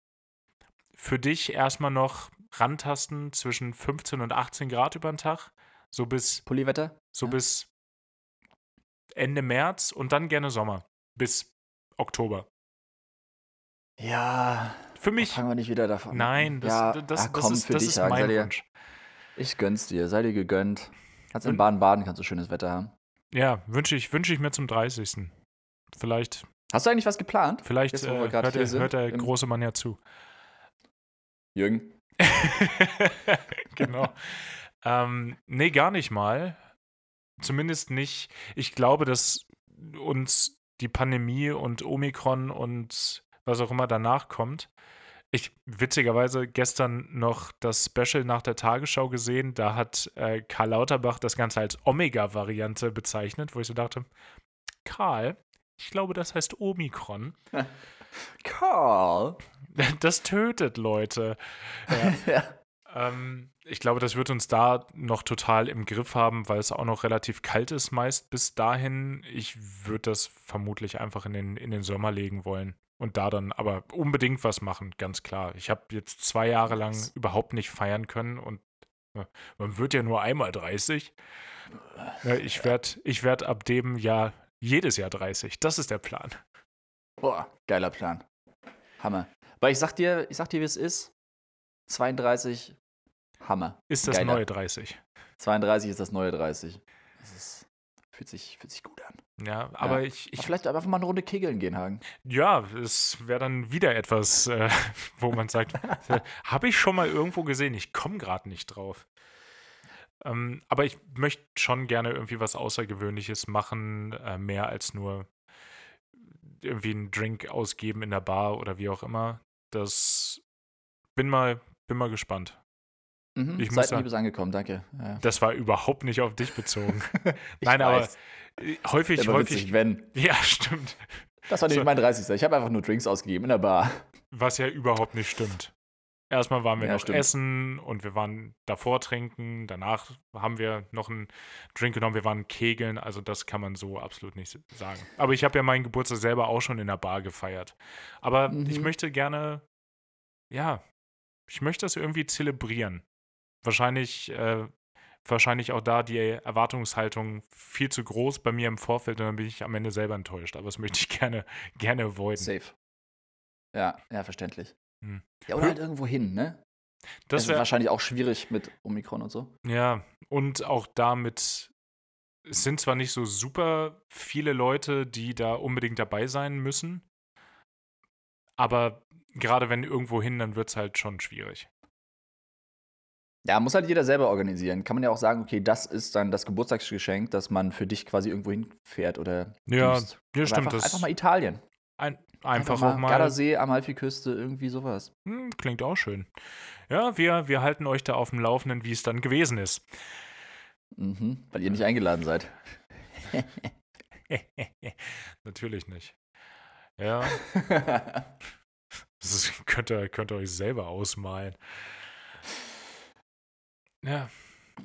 für dich erstmal noch rantasten zwischen 15 und 18 Grad über den Tag. So bis, Pulliwetter? so Ja. bis Ende März und dann gerne Sommer. Bis Oktober. Ja. Für mich, Fangen wir nicht wieder davon. nein, das, ja, das, das, komm, ist, für das dich, ist mein dir, Wunsch. Ich gönn's dir, sei dir gegönnt. Kannst in Baden-Baden, kannst du schönes Wetter haben. Ja, wünsche ich, wünsche ich mir zum 30. Vielleicht, Hast du eigentlich was geplant? vielleicht Jetzt, äh, hört, der, hört der große Mann ja zu. Jürgen? genau. ähm, nee, gar nicht mal. Zumindest nicht. Ich glaube, dass uns die Pandemie und Omikron und was auch immer danach kommt. Ich witzigerweise gestern noch das Special nach der Tagesschau gesehen. Da hat äh, Karl Lauterbach das Ganze als Omega-Variante bezeichnet, wo ich so dachte, Karl, ich glaube, das heißt Omikron. Karl. Das tötet Leute. ja. Ähm, ich glaube, das wird uns da noch total im Griff haben, weil es auch noch relativ kalt ist meist bis dahin. Ich würde das vermutlich einfach in den, in den Sommer legen wollen und da dann aber unbedingt was machen, ganz klar. Ich habe jetzt zwei Jahre lang Nice. überhaupt nicht feiern können und äh, man wird ja nur einmal 30. Ja, ich werde ich werd ab dem Jahr jedes Jahr 30. Das ist der Plan. Boah, geiler Plan. Hammer. Aber ich sag dir, ich sag dir, wie es ist. 32, Hammer. Ist das Geiler. neue 30. 32 ist das neue 30. Das ist, fühlt, sich, fühlt sich gut an. Ja, aber Ja. ich, Ich ich vielleicht einfach mal eine Runde kegeln gehen, Hagen. Ja, es wäre dann wieder etwas, äh, wo man sagt, habe ich schon mal irgendwo gesehen, ich komme gerade nicht drauf. Ähm, aber ich möchte schon gerne irgendwie was Außergewöhnliches machen, äh, mehr als nur irgendwie einen Drink ausgeben in der Bar oder wie auch immer. Das bin mal, bin mal gespannt. Mhm. Ich muss ist angekommen, danke. Ja. Das war überhaupt nicht auf dich bezogen. Ich Nein, aber weiß. äh, häufig, Immer häufig. witzig, wenn. Ja, stimmt. Das war nicht So. mein 30. Ich habe einfach nur Drinks ausgegeben in der Bar. Was ja überhaupt nicht stimmt. Erstmal waren wir Ja, noch stimmt. essen und wir waren davor trinken. Danach haben wir noch einen Drink genommen. Wir waren kegeln. Also das kann man so absolut nicht sagen. Aber ich habe ja meinen Geburtstag selber auch schon in der Bar gefeiert. Aber ich Mhm. möchte gerne, ja, ich möchte das irgendwie zelebrieren. Wahrscheinlich, äh, wahrscheinlich auch da die Erwartungshaltung viel zu groß bei mir im Vorfeld und dann bin ich am Ende selber enttäuscht. Aber das möchte ich gerne, gerne avoiden. Safe. Ja, ja, verständlich. Hm. Ja, oder halt irgendwo hin, ne? Das, Das ist wahrscheinlich auch schwierig mit Omikron und so. Ja, und auch damit, es sind zwar nicht so super viele Leute, die da unbedingt dabei sein müssen, aber gerade wenn irgendwo hin, dann wird es halt schon schwierig. Ja, muss halt jeder selber organisieren. Kann man ja auch sagen, okay, das ist dann das Geburtstagsgeschenk, dass man für dich quasi irgendwo hinfährt oder Ja, düst. ja Oder stimmt. Einfach, das einfach mal Italien. ein, einfach, auch mal. Gardasee, Amalfiküste, irgendwie sowas. Hm, klingt auch schön. Ja, wir, wir halten euch da auf dem Laufenden, wie es dann gewesen ist. Mhm, weil ihr nicht eingeladen seid. Natürlich nicht. Ja, das ist, könnt, ihr, könnt ihr euch selber ausmalen. Ja,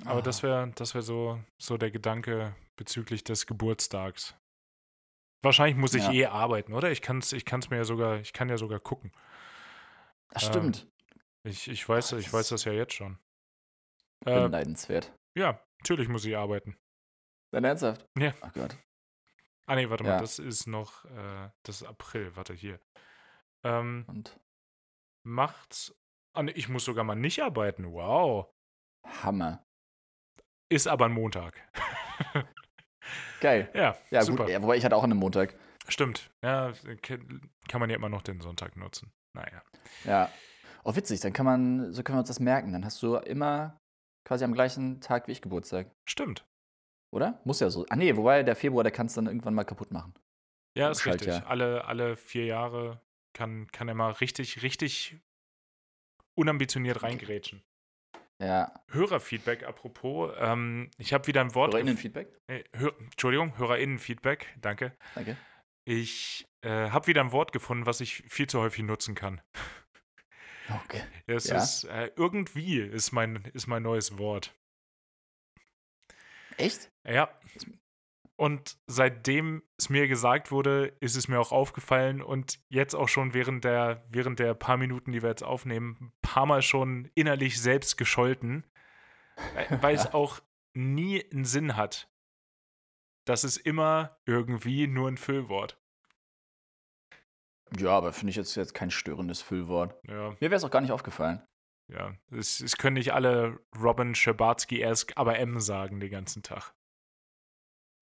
aber das wäre das wär so, so der Gedanke bezüglich des Geburtstags. Wahrscheinlich muss ich Ja. eh arbeiten, oder? Ich kann es ich kann's mir ja sogar, ich kann ja sogar gucken. Das Ähm, stimmt. Ich, ich, weiß, Boah, ich das weiß das ja jetzt schon. Äh, Beneidenswert. ja, natürlich muss ich arbeiten. Dein Ernsthaft? Ja. Oh Gott. Ah nee, warte mal, Ja. das ist noch, äh, das ist April, warte hier. Ähm, Und macht's. Ah, nee, ich muss sogar mal nicht arbeiten. Wow. Hammer. Ist aber ein Montag. Geil. ja, Ja, super. gut. Ja, wobei ich hatte auch an einem Montag. Stimmt. Ja, kann man ja immer noch den Sonntag nutzen. Naja. Ja. Oh, witzig. Dann kann man, so können wir uns das merken. Dann hast du immer quasi am gleichen Tag wie ich Geburtstag. Stimmt. Oder? Muss ja so. Ah, nee, wobei der Februar, der kannst du dann irgendwann mal kaputt machen. Ja, ist richtig. Schaltjahr. Alle, alle vier Jahre kann, kann er mal richtig, richtig unambitioniert Okay. reingrätschen. Ja. Hörerfeedback apropos. Ähm, ich habe wieder ein Wort. HörerInnen-Feedback? Nee, Hör, Entschuldigung, HörerInnen-Feedback. Danke. Danke. Ich äh, habe wieder ein Wort gefunden, was ich viel zu häufig nutzen kann. Okay. Es Ja? ist äh, irgendwie ist mein, ist mein neues Wort. Echt? Ja, Und seitdem es mir gesagt wurde, ist es mir auch aufgefallen und jetzt auch schon während der, während der paar Minuten, die wir jetzt aufnehmen, ein paar Mal schon innerlich selbst gescholten, äh, weil es auch nie einen Sinn hat. Das ist immer irgendwie nur ein Füllwort. Ja, aber finde ich jetzt, jetzt kein störendes Füllwort. Ja, Mir wäre es auch gar nicht aufgefallen. ja. Es, es können nicht alle Robin Scherbatsky-esque, aber M sagen den ganzen Tag.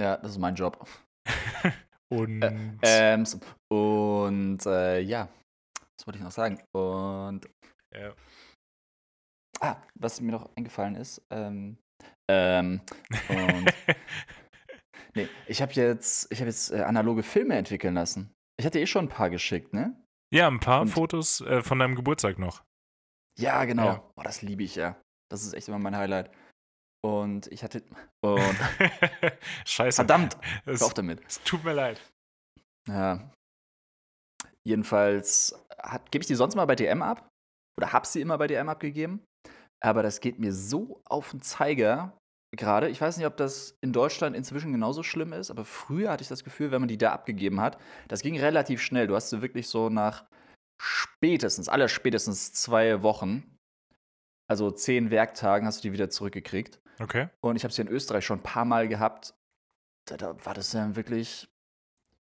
Ja, das ist mein Job. Und Ähm, so- und äh, ja, was wollte ich noch sagen? Und ja. ah, was mir noch eingefallen ist, ähm, ähm, und nee, ich habe jetzt, ich habe jetzt äh, analoge Filme entwickeln lassen. Ich hatte eh schon ein paar geschickt, ne? ja, ein paar Und- Fotos äh, von deinem Geburtstag noch. Ja, genau. Ja. Boah, das liebe ich ja. Das ist echt immer mein Highlight. Und ich hatte und Scheiße. verdammt, es, auf damit. es tut mir leid. Ja. Jedenfalls gebe ich die sonst mal bei DM ab. Oder habe sie immer bei DM abgegeben. Aber das geht mir so auf den Zeiger gerade. Ich weiß nicht, ob das in Deutschland inzwischen genauso schlimm ist, aber früher hatte ich das Gefühl, wenn man die da abgegeben hat, das ging relativ schnell. Du hast sie wirklich so nach spätestens, aller spätestens zwei Wochen, also zehn Werktagen, hast du die wieder zurückgekriegt. Okay. Und ich habe sie in Österreich schon ein paar Mal gehabt. Da, da war das dann wirklich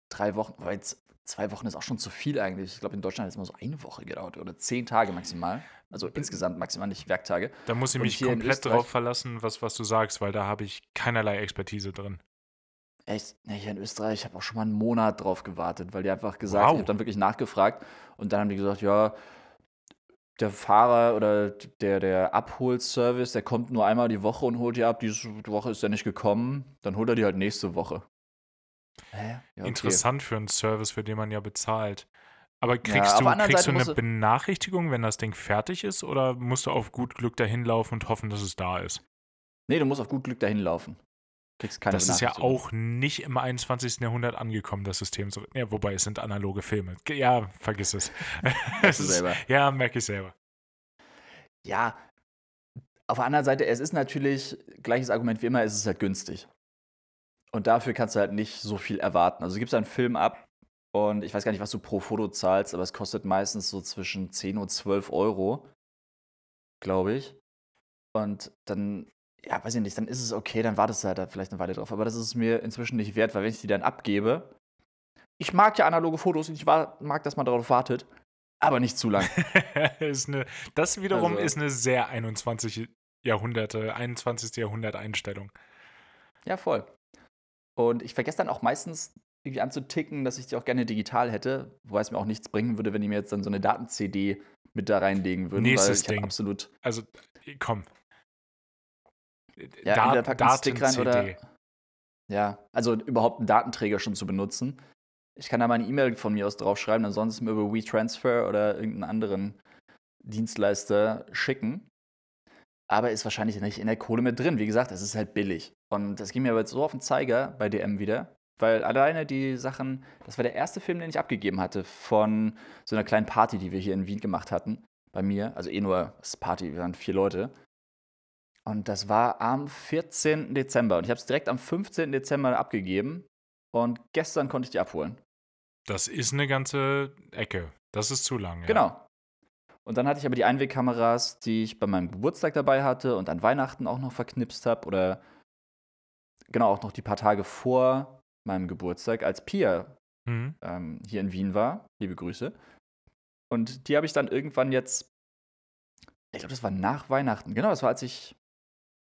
drei Wochen, weil zwei Wochen ist auch schon zu viel eigentlich. Ich glaube, in Deutschland hat es immer so eine Woche gedauert oder zehn Tage maximal. Also insgesamt maximal, nicht Werktage. Da muss ich mich hier komplett drauf verlassen, was, was du sagst, weil da habe ich keinerlei Expertise drin. Echt, ne, hier in Österreich, ich habe auch schon mal einen Monat drauf gewartet, weil die einfach gesagt, Wow. ich habe dann wirklich nachgefragt und dann haben die gesagt, ja, der Fahrer oder der, der Abholservice, der kommt nur einmal die Woche und holt die ab. Diese Woche ist er nicht gekommen, dann holt er die halt nächste Woche. Hä? Ja, okay. Interessant für einen Service, für den man ja bezahlt. Aber Ja, kriegst auf du, kriegst Seite du eine Benachrichtigung, wenn das Ding fertig ist, oder musst du auf gut Glück dahin laufen und hoffen, dass es da ist? Nee, du musst auf gut Glück dahin laufen. Kriegst keine das ist ja auch nicht im 21. Jahrhundert angekommen, das System. So, ja, wobei, es sind analoge Filme. Ja, vergiss es. Merkst du Es ist- selber. Ja, merke ich selber. Ja, auf der anderen Seite, es ist natürlich, gleiches Argument wie immer, es ist halt günstig. Und dafür kannst du halt nicht so viel erwarten. Also du gibst einen Film ab und ich weiß gar nicht, was du pro Foto zahlst, aber es kostet meistens so zwischen 10 und 12 Euro, glaube ich. Und dann, ja, weiß ich nicht, dann ist es okay, dann wartest du halt da vielleicht eine Weile drauf. Aber das ist es mir inzwischen nicht wert, weil wenn ich die dann abgebe, ich mag ja analoge Fotos und ich mag, dass man darauf wartet, aber nicht zu lang. ist eine, das wiederum Also- ist eine sehr 21. Jahrhunderte, 21. Jahrhundert Einstellung. Ja, voll. Und ich vergesse dann auch meistens irgendwie anzuticken, dass ich die auch gerne digital hätte, wobei es mir auch nichts bringen würde, wenn die mir jetzt dann so eine Daten-CD mit da reinlegen würden. Nächstes weil ich Ding. absolut. Also, komm. Ja, entweder packen einen Stick rein oder. Ja, also überhaupt einen Datenträger schon zu benutzen. Ich kann da mal eine E-Mail von mir aus draufschreiben, ansonsten über WeTransfer oder irgendeinen anderen Dienstleister schicken. Aber ist wahrscheinlich nicht in der Kohle mit drin. Wie gesagt, es ist halt billig. Und das ging mir aber jetzt so auf den Zeiger bei DM wieder, weil alleine die Sachen, das war der erste Film, den ich abgegeben hatte von so einer kleinen Party, die wir hier in Wien gemacht hatten, bei mir. Also eh nur das Party, wir waren vier Leute. Und das war am 14. Dezember. Und ich habe es direkt am 15. Dezember abgegeben. Und gestern konnte ich die abholen. Das ist eine ganze Ecke. Das ist zu lang. Ja. Genau. Und dann hatte ich aber die Einwegkameras, die ich bei meinem Geburtstag dabei hatte und an Weihnachten auch noch verknipst habe. Oder genau auch noch die paar Tage vor meinem Geburtstag, als Pia Mhm. ähm, hier in Wien war. Liebe Grüße. Und die habe ich dann irgendwann jetzt, ich glaube, das war nach Weihnachten. Genau, das war als ich,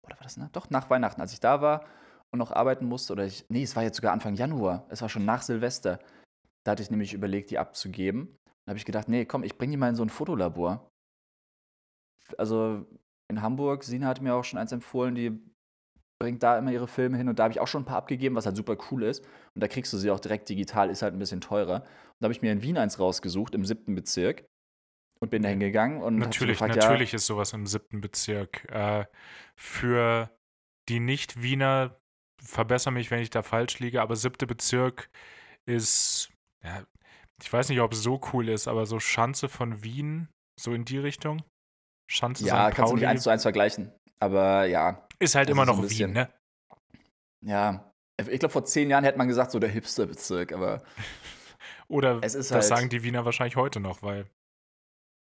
oder war das nach? Doch, nach Weihnachten, als ich da war und noch arbeiten musste. Oder ich, nee, es war jetzt sogar Anfang Januar. Es war schon nach Silvester. Da hatte ich nämlich überlegt, die abzugeben. Da habe ich gedacht, nee, komm, ich bringe die mal in so ein Fotolabor. Also in Hamburg, Sina hat mir auch schon eins empfohlen, die bringt da immer ihre Filme hin und da habe ich auch schon ein paar abgegeben, was halt super cool ist. Und da kriegst du sie auch direkt digital, ist halt ein bisschen teurer. Und da habe ich mir in Wien eins rausgesucht, im siebten Bezirk. Und bin da hingegangen und Natürlich, gefragt, natürlich ist sowas im siebten Bezirk. Äh, für die Nicht-Wiener, verbessere mich, wenn ich da falsch liege, aber siebte Bezirk ist, ja, ich weiß nicht, ob es so cool ist, aber so Schanze von Wien, so in die Richtung. Schanze Ja, ja St. kannst du nicht eins zu eins vergleichen. Aber ja, ist halt immer noch bisschen- Wien, ne? ja. Ich glaube, vor zehn Jahren hätte man gesagt, so der Hipster-Bezirk, aber. Oder Es ist das halt- sagen die Wiener wahrscheinlich heute noch, weil.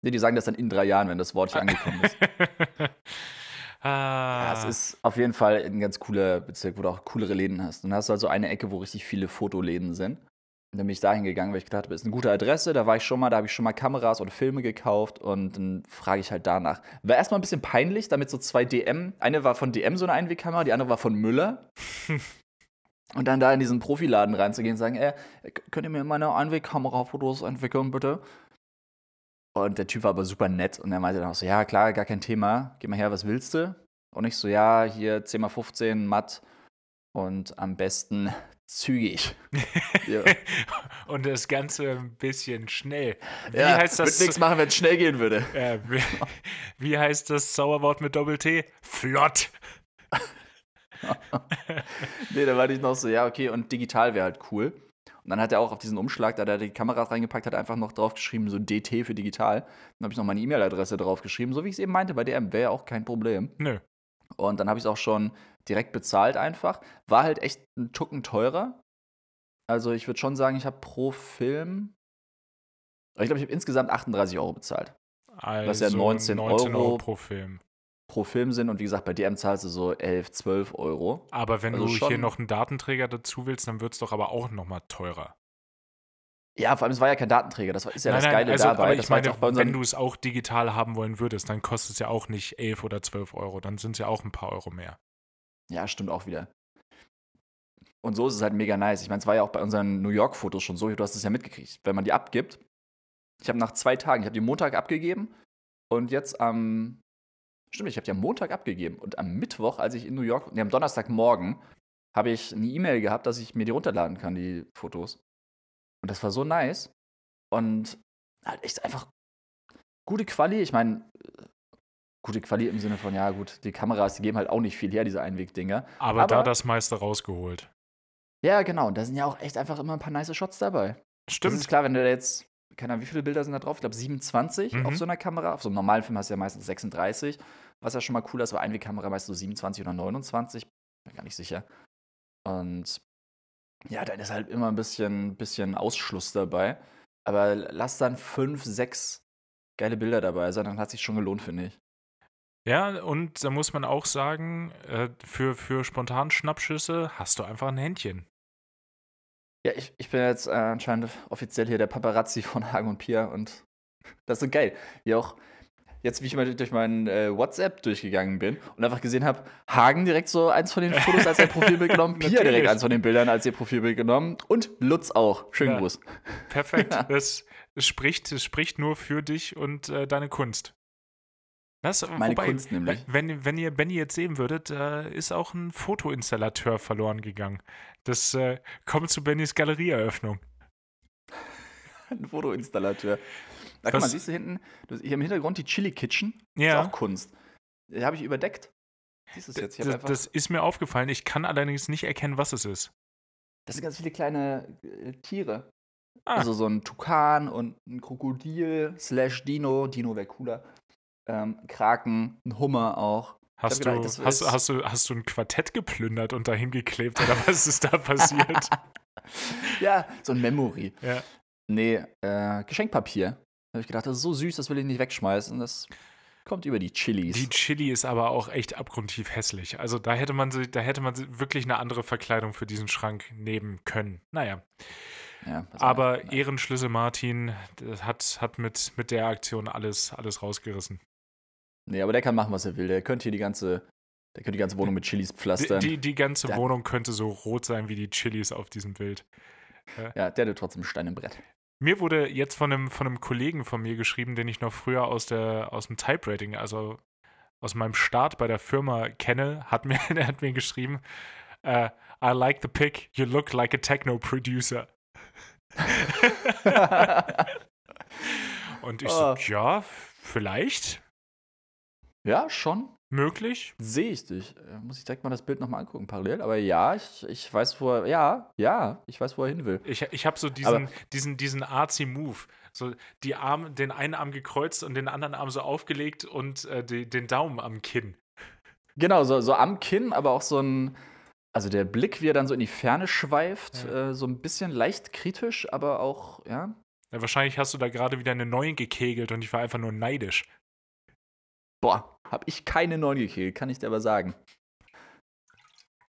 Nee, die sagen das dann in drei Jahren, wenn das Wort hier angekommen ist. ah, Ja, es ist auf jeden Fall ein ganz cooler Bezirk, wo du auch coolere Läden hast. Und da hast du also eine Ecke, wo richtig viele Fotoläden sind. Und dann bin ich da hingegangen, weil ich gedacht habe, ist eine gute Adresse, da war ich schon mal, da habe ich schon mal Kameras oder Filme gekauft und dann frage ich halt danach. War erstmal ein bisschen peinlich, damit so zwei DM, eine war von DM so eine Einwegkamera, die andere war von Müller. und dann da in diesen Profiladen reinzugehen und sagen, ey, könnt ihr mir meine Einwegkamera-Fotos entwickeln, bitte? Und der Typ war aber super nett und er meinte dann auch so, ja klar, gar kein Thema, geh mal her, was willst du? Und ich so, ja, hier 10x15 matt und am besten zügig. ja. Und das Ganze ein bisschen schnell. Wie ja, heißt das? Würde nichts machen, wenn es schnell gehen würde. Äh, wie, wie heißt das Zauberwort mit Doppel-T? Flott. Nee, da war ich noch so, ja, okay, und digital wäre halt cool. Und dann hat er auch auf diesen Umschlag, da hat er die Kamera reingepackt hat, einfach noch draufgeschrieben, so DT für digital. Dann habe ich noch meine E-Mail-Adresse draufgeschrieben, so wie ich es eben meinte, bei DM wäre ja auch kein Problem. Nö. Und dann habe ich es auch schon direkt bezahlt einfach. War halt echt ein Tucken teurer. Also ich würde schon sagen, ich habe pro Film, ich glaube, ich habe insgesamt 38 Euro bezahlt. Also ja 19 Euro pro Film. Pro Film sind und wie gesagt, bei DM zahlst du so 11, 12 Euro. Aber wenn Also du hier noch einen Datenträger dazu willst, dann wird es doch aber auch nochmal teurer. Ja, vor allem, es war ja kein Datenträger, das ist ja das nein, nein, Geile also, dabei. das ich meine, wenn du es auch digital haben wollen würdest, dann kostet es ja auch nicht 11 oder 12 Euro. Dann sind es ja auch ein paar Euro mehr. Ja, stimmt auch wieder. Und so ist es halt mega nice. Ich meine, es war ja auch bei unseren New York-Fotos schon so, du hast es ja mitgekriegt. Wenn man die abgibt, ich habe nach zwei Tagen, ich habe die Montag abgegeben und jetzt am, stimmt, ich habe die am Montag abgegeben und am Mittwoch, als ich in New York, nee, am Donnerstagmorgen, habe ich eine E-Mail gehabt, dass ich mir die runterladen kann, die Fotos. Und das war so nice. Und halt echt einfach gute Quali. Ich meine, gute Quali im Sinne von, ja, gut, die Kameras, die geben halt auch nicht viel her, diese Einwegdinger. Aber, da Aber- das meiste rausgeholt. Ja, genau. Und da sind ja auch echt einfach immer ein paar nice Shots dabei. Das Stimmt. ist klar, wenn du da jetzt, keine Ahnung, wie viele Bilder sind da drauf? Ich glaube 27 Mhm. auf so einer Kamera. Auf so einem normalen Film hast du ja meistens 36, was ja schon mal cool ist, aber Einwegkamera meist so 27 oder 29. Bin gar nicht sicher. Und ja, dann ist halt immer ein bisschen, bisschen Ausschluss dabei. Aber lass dann fünf, sechs geile Bilder dabei sein, dann hat sich schon gelohnt, finde ich. Ja, und da muss man auch sagen, äh, für, für spontan Schnappschüsse hast du einfach ein Händchen. Ja, ich, ich bin jetzt äh, anscheinend offiziell hier der Paparazzi von Hagen und Pia und das ist so geil. Wie auch jetzt, wie ich mal durch mein äh, WhatsApp durchgegangen bin und einfach gesehen habe, Hagen direkt so eins von den Fotos als sein Profilbild genommen, Pia direkt eins von den Bildern als ihr Profilbild genommen und Lutz auch. Schönen Ja. Gruß. Perfekt. Ja. Das, spricht, das spricht nur für dich und äh, deine Kunst. Das, Meine wobei, Kunst nämlich. Wenn, wenn ihr Benny jetzt sehen würdet, äh, ist auch ein Fotoinstallateur verloren gegangen. Das äh, kommt zu Bennys Galerieeröffnung. Ein Fotoinstallateur. Da Was- mal, siehst du hinten, hier im Hintergrund die Chili Kitchen. Ja. Ist auch Kunst. Die habe ich überdeckt. Siehst du es jetzt? Das, das ist mir aufgefallen. Ich kann allerdings nicht erkennen, was es ist. das sind ganz viele kleine äh, Tiere. Ah, Also so ein Tukan und ein Krokodil slash Dino. Dino wäre cooler. Ähm, Kraken, ein Hummer auch. hast, du, gedacht, hast, hast, du, hast du ein Quartett geplündert und dahin geklebt oder was ist da passiert? Ja, so ein Memory. ja. Nee, äh, Geschenkpapier. Da habe ich gedacht, das ist so süß, das will ich nicht wegschmeißen. Das kommt über die Chilis. Die Chili ist aber auch echt abgrundtief hässlich. Also da hätte man da hätte man wirklich eine andere Verkleidung für diesen Schrank nehmen können. Naja. ja, Aber Ehrenschlüssel Martin hat, hat mit, mit der Aktion alles, alles rausgerissen. Nee, aber der kann machen, was er will. Der könnte hier die ganze, der könnte die ganze Wohnung mit Chilis Die, pflastern. die, die ganze Der- Wohnung könnte so rot sein wie die Chilis auf diesem Bild. ja, der hat trotzdem Stein im Brett. Mir wurde jetzt von einem, von einem Kollegen von mir geschrieben, den ich noch früher aus, der, aus dem Typewriting, also aus meinem Start bei der Firma kenne, hat mir, der hat mir geschrieben, äh, I like the pic, you look like a techno producer. Und ich Oh. so, ja, vielleicht, ja, schon. möglich. Sehe ich dich. Äh, Muss ich direkt mal das Bild nochmal angucken, parallel. Aber ja, ich, ich weiß, wo er. Ja, ja, ich weiß, wo er hin will. Ich, ich habe so diesen, diesen, diesen artsy Move. So die Arme, den einen Arm gekreuzt und den anderen Arm so aufgelegt und äh, die, den Daumen am Kinn. Genau, so, so am Kinn, aber auch so ein. Also der Blick, wie er dann so in die Ferne schweift, Ja. äh, so ein bisschen leicht kritisch, aber auch, ja. Ja, wahrscheinlich hast du da gerade wieder eine neuen gekegelt und ich war einfach nur neidisch. Boah, hab ich keine 9 gekegelt, kann ich dir aber sagen.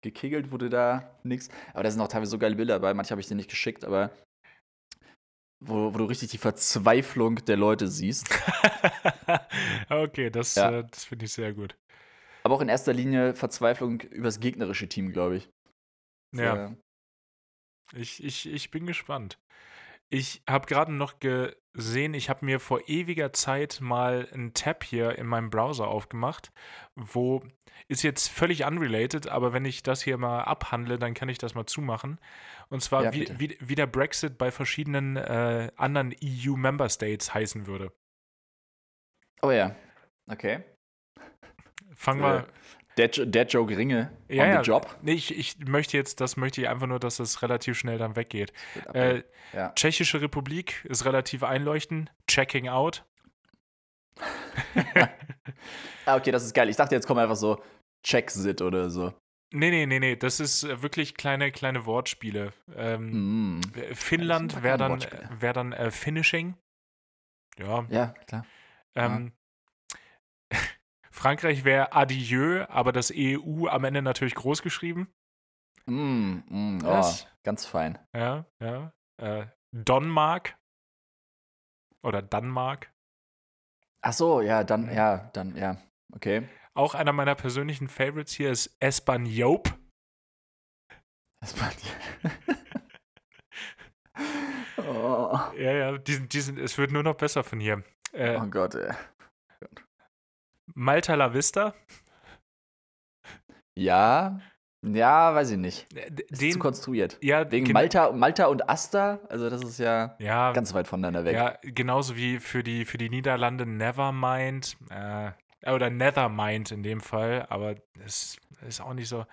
Gekegelt wurde da nix. Aber da sind auch teilweise so geile Bilder dabei. Manche habe ich dir nicht geschickt, aber wo, wo du richtig die Verzweiflung der Leute siehst. okay, das, Ja. äh, das finde ich sehr gut. Aber auch in erster Linie Verzweiflung übers gegnerische Team, glaube ich. Ja, Äh, ich, ich, ich bin gespannt. Ich habe gerade noch gesehen, ich habe mir vor ewiger Zeit mal einen Tab hier in meinem Browser aufgemacht, wo ist jetzt völlig unrelated, aber wenn ich das hier mal abhandle, dann kann ich das mal zumachen. Und zwar, Ja, wie, wie, wie der Brexit bei verschiedenen äh, anderen EU-Member States heißen würde. Oh ja. Okay. Fangen Äh, wir. Der, Jo- der Joke Ringe Ja, on ja. the job. Nee, ich, ich möchte jetzt, das möchte ich einfach nur, dass das relativ schnell dann weggeht. Äh, ja. Tschechische Republik ist relativ einleuchtend. Checking out. Ah, okay, das ist geil. Ich dachte, jetzt kommen einfach so Check-Sit oder so. Nee, nee, nee, nee, das ist äh, wirklich kleine, kleine Wortspiele. Ähm, Mm. Finnland wäre dann, wär dann äh, Finishing. Ja. Ja, klar. Ähm, Frankreich wäre Adieu, aber das EU am Ende natürlich groß geschrieben. Mm, mm, oh, ganz fein. Ja, ja. Äh, Donmark. Oder Danmark. Ach so, ja, dann, ja, dann, ja. Okay. Auch einer meiner persönlichen Favorites hier ist Espanjop. Das war oh. Ja, ja, die sind, die sind, es wird nur noch besser von hier. Äh, oh Gott, ey. Malta La Vista. Ja, ja, weiß ich nicht. Äh, d- Ist Den, zu konstruiert. ja, Wegen gen- Malta, Malta und Asta, also das ist ja Ja, ganz weit voneinander weg. ja, genauso wie für die, für die Niederlande Nevermind. Äh, oder Nethermind in dem Fall, aber es ist auch nicht so.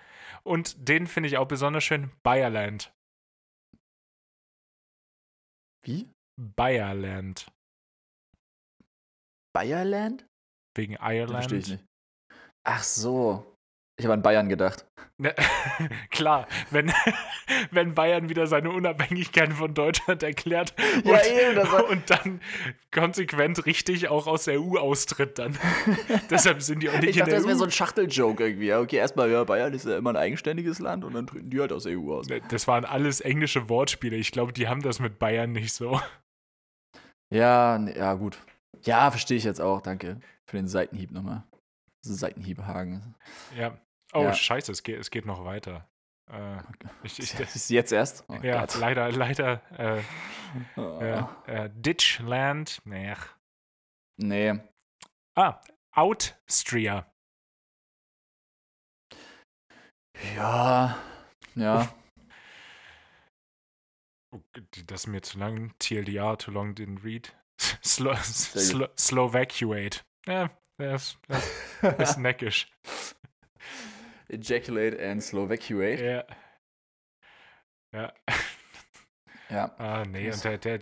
Und den finde ich auch besonders schön. Bayerland. Wie? Bayerland. Bayerland? Wegen Das Ireland. verstehe ich nicht. Ach so. Ich habe an Bayern gedacht. Ne, Klar, wenn, wenn Bayern wieder seine Unabhängigkeit von Deutschland erklärt Ja, und, eben, das war- und dann konsequent richtig auch aus der EU austritt, dann. Deshalb sind die auch nicht Ich dachte, in das der wäre EU. so ein Schachteljoke irgendwie. Ja, okay, erstmal, ja, Bayern ist ja immer ein eigenständiges Land und dann treten die halt aus der EU aus. Ne, das waren alles englische Wortspiele. Ich glaube, die haben das mit Bayern nicht so. Ja, ja, gut. Ja, verstehe ich jetzt auch. Danke für den Seitenhieb nochmal. Seitenhiebhagen. Ja. Oh, Ja. scheiße, es geht, es geht noch weiter. Äh, ich, ich, Das ist jetzt erst? Oh ja, Gott. leider, leider. Äh, Oh. äh, äh, Ditchland. Nee. Nee. Ah, Outstria. Ja. Ja. Oh, Das ist mir zu lang. TLDR, too long didn't read. Slo. Slo Slovacuate. Ja, das, das ist neckisch. Ejaculate and Slovacuate. Ja. Ja. Ja. Ah, nee, und der, der.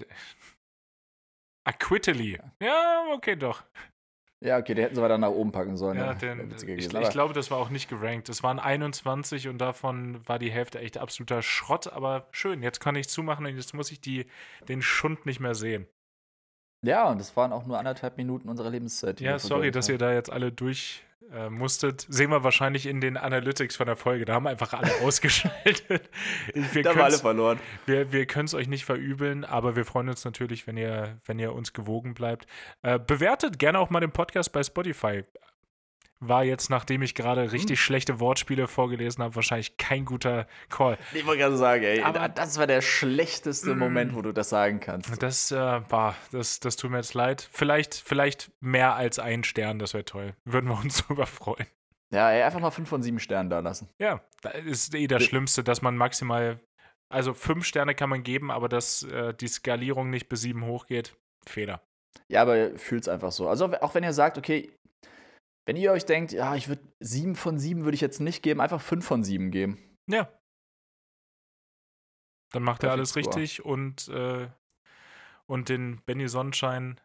Acquittally. Ja, okay, doch. Ja, okay, die hätten sie weiter nach oben packen sollen. Ja, Wär witziger ich, ich glaube, das war auch nicht gerankt. Es waren 21 und davon war die Hälfte echt absoluter Schrott, aber schön. Jetzt kann ich zumachen und jetzt muss ich die, den Schund nicht mehr sehen. Ja, und das waren auch nur anderthalb Minuten unserer Lebenszeit. Ja, sorry, dass ihr da jetzt alle durch äh, musstet. Sehen wir wahrscheinlich in den Analytics von der Folge. Da haben einfach alle ausgeschaltet. Wir Da haben alle verloren. wir, wir können es euch nicht verübeln, aber wir freuen uns natürlich, wenn ihr, wenn ihr uns gewogen bleibt. Äh, bewertet gerne auch mal den Podcast bei Spotify. War jetzt, nachdem ich gerade richtig schlechte Wortspiele vorgelesen habe, wahrscheinlich kein guter Call. Ich wollte gerade sagen, ey, Aber- das war der schlechteste Mm. Moment, wo du das sagen kannst. Das äh, war, das, das tut mir jetzt leid. Vielleicht, vielleicht mehr als ein Stern, das wäre toll. Würden wir uns drüber freuen. Ja, ey, einfach mal fünf von sieben Sternen da lassen. Ja, das ist eh das. Schlimmste, dass man maximal, also fünf Sterne kann man geben, aber dass äh, die Skalierung nicht bis sieben hochgeht, Fehler. Ja, aber fühlt's einfach so. Also auch wenn ihr sagt, okay, wenn ihr euch denkt, ja, ich würde sieben von sieben würde ich jetzt nicht geben, einfach fünf von sieben geben. Ja. Dann macht er alles Score. richtig und, äh, und den Benny Sonnenschein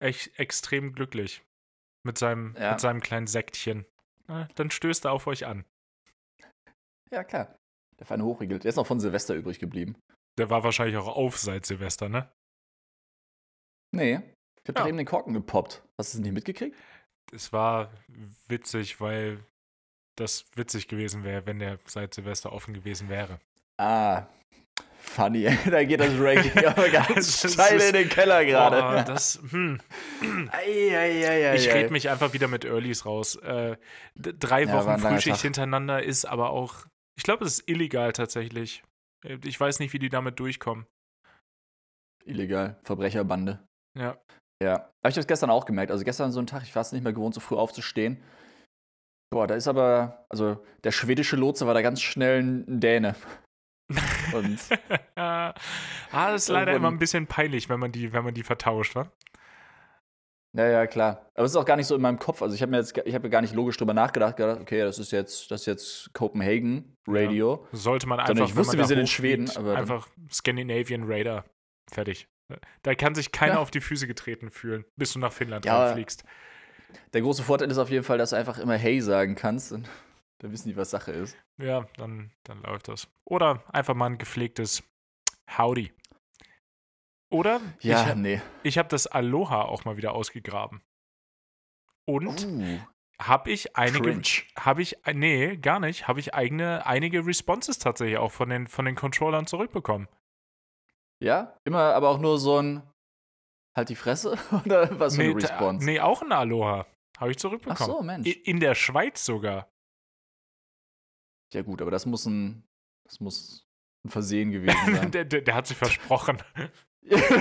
echt extrem glücklich mit seinem, Ja. mit seinem kleinen Sektchen. Na, dann stößt er auf euch an. Ja, klar. Der feine Hochriegel. Der ist noch von Silvester übrig geblieben. Der war wahrscheinlich auch auf seit Silvester, ne? Nee. Ich hab Ja. doch eben den Korken gepoppt. Hast du es nicht mitgekriegt? Es war witzig, weil das witzig gewesen wäre, wenn der seit Silvester offen gewesen wäre. Ah. Funny. da geht das Ranking aber ganz steil in den Keller Oh, gerade. das, hm. Ei, ei, ei, ei, Ich rede mich einfach wieder mit Earlys raus. Äh, drei Ja, Wochen Frühschicht hintereinander ist aber auch, ich glaube, es ist illegal tatsächlich. Äh, Ich weiß nicht, wie die damit durchkommen. Illegal. Verbrecherbande. Ja. Ja. Habe ich das gestern auch gemerkt. Also gestern so ein Tag, ich war es nicht mehr gewohnt, so früh aufzustehen. Boah, da ist aber, also der schwedische Lotse war da ganz schnell ein Däne. Und ah, das ist leider immer ein bisschen peinlich, wenn man die, wenn man die vertauscht, wa? Ja, ja, klar. Aber es ist auch gar nicht so in meinem Kopf. Also ich habe mir jetzt, ich habe gar nicht logisch drüber nachgedacht, gedacht, okay, das ist jetzt, das ist jetzt Copenhagen Radio. Sollte man Sondern einfach, ich wusste, wir sind in Schweden, aber einfach Scandinavian Raider. Fertig. Da kann sich keiner Ja. auf die Füße getreten fühlen, bis du nach Finnland Ja, reinfliegst. Der große Vorteil ist auf jeden Fall, dass du einfach immer Hey sagen kannst und dann wissen die, was Sache ist. Ja, dann, dann läuft das. Oder einfach mal ein gepflegtes Howdy. Oder Ja, ich, nee. ich habe das Aloha auch mal wieder ausgegraben. Und Uh, habe ich einige, habe ich, nee, gar nicht, habe ich eigene, einige Responses tatsächlich auch von den, von den Controllern zurückbekommen. Ja, immer, aber auch nur so ein Halt die Fresse oder was für nee, eine Response? nee, auch ein Aloha. Habe ich Ach zurückbekommen. so, Mensch. I- In der Schweiz sogar. Ja gut, aber das muss ein, das muss ein Versehen gewesen sein. der, der, der hat sich versprochen.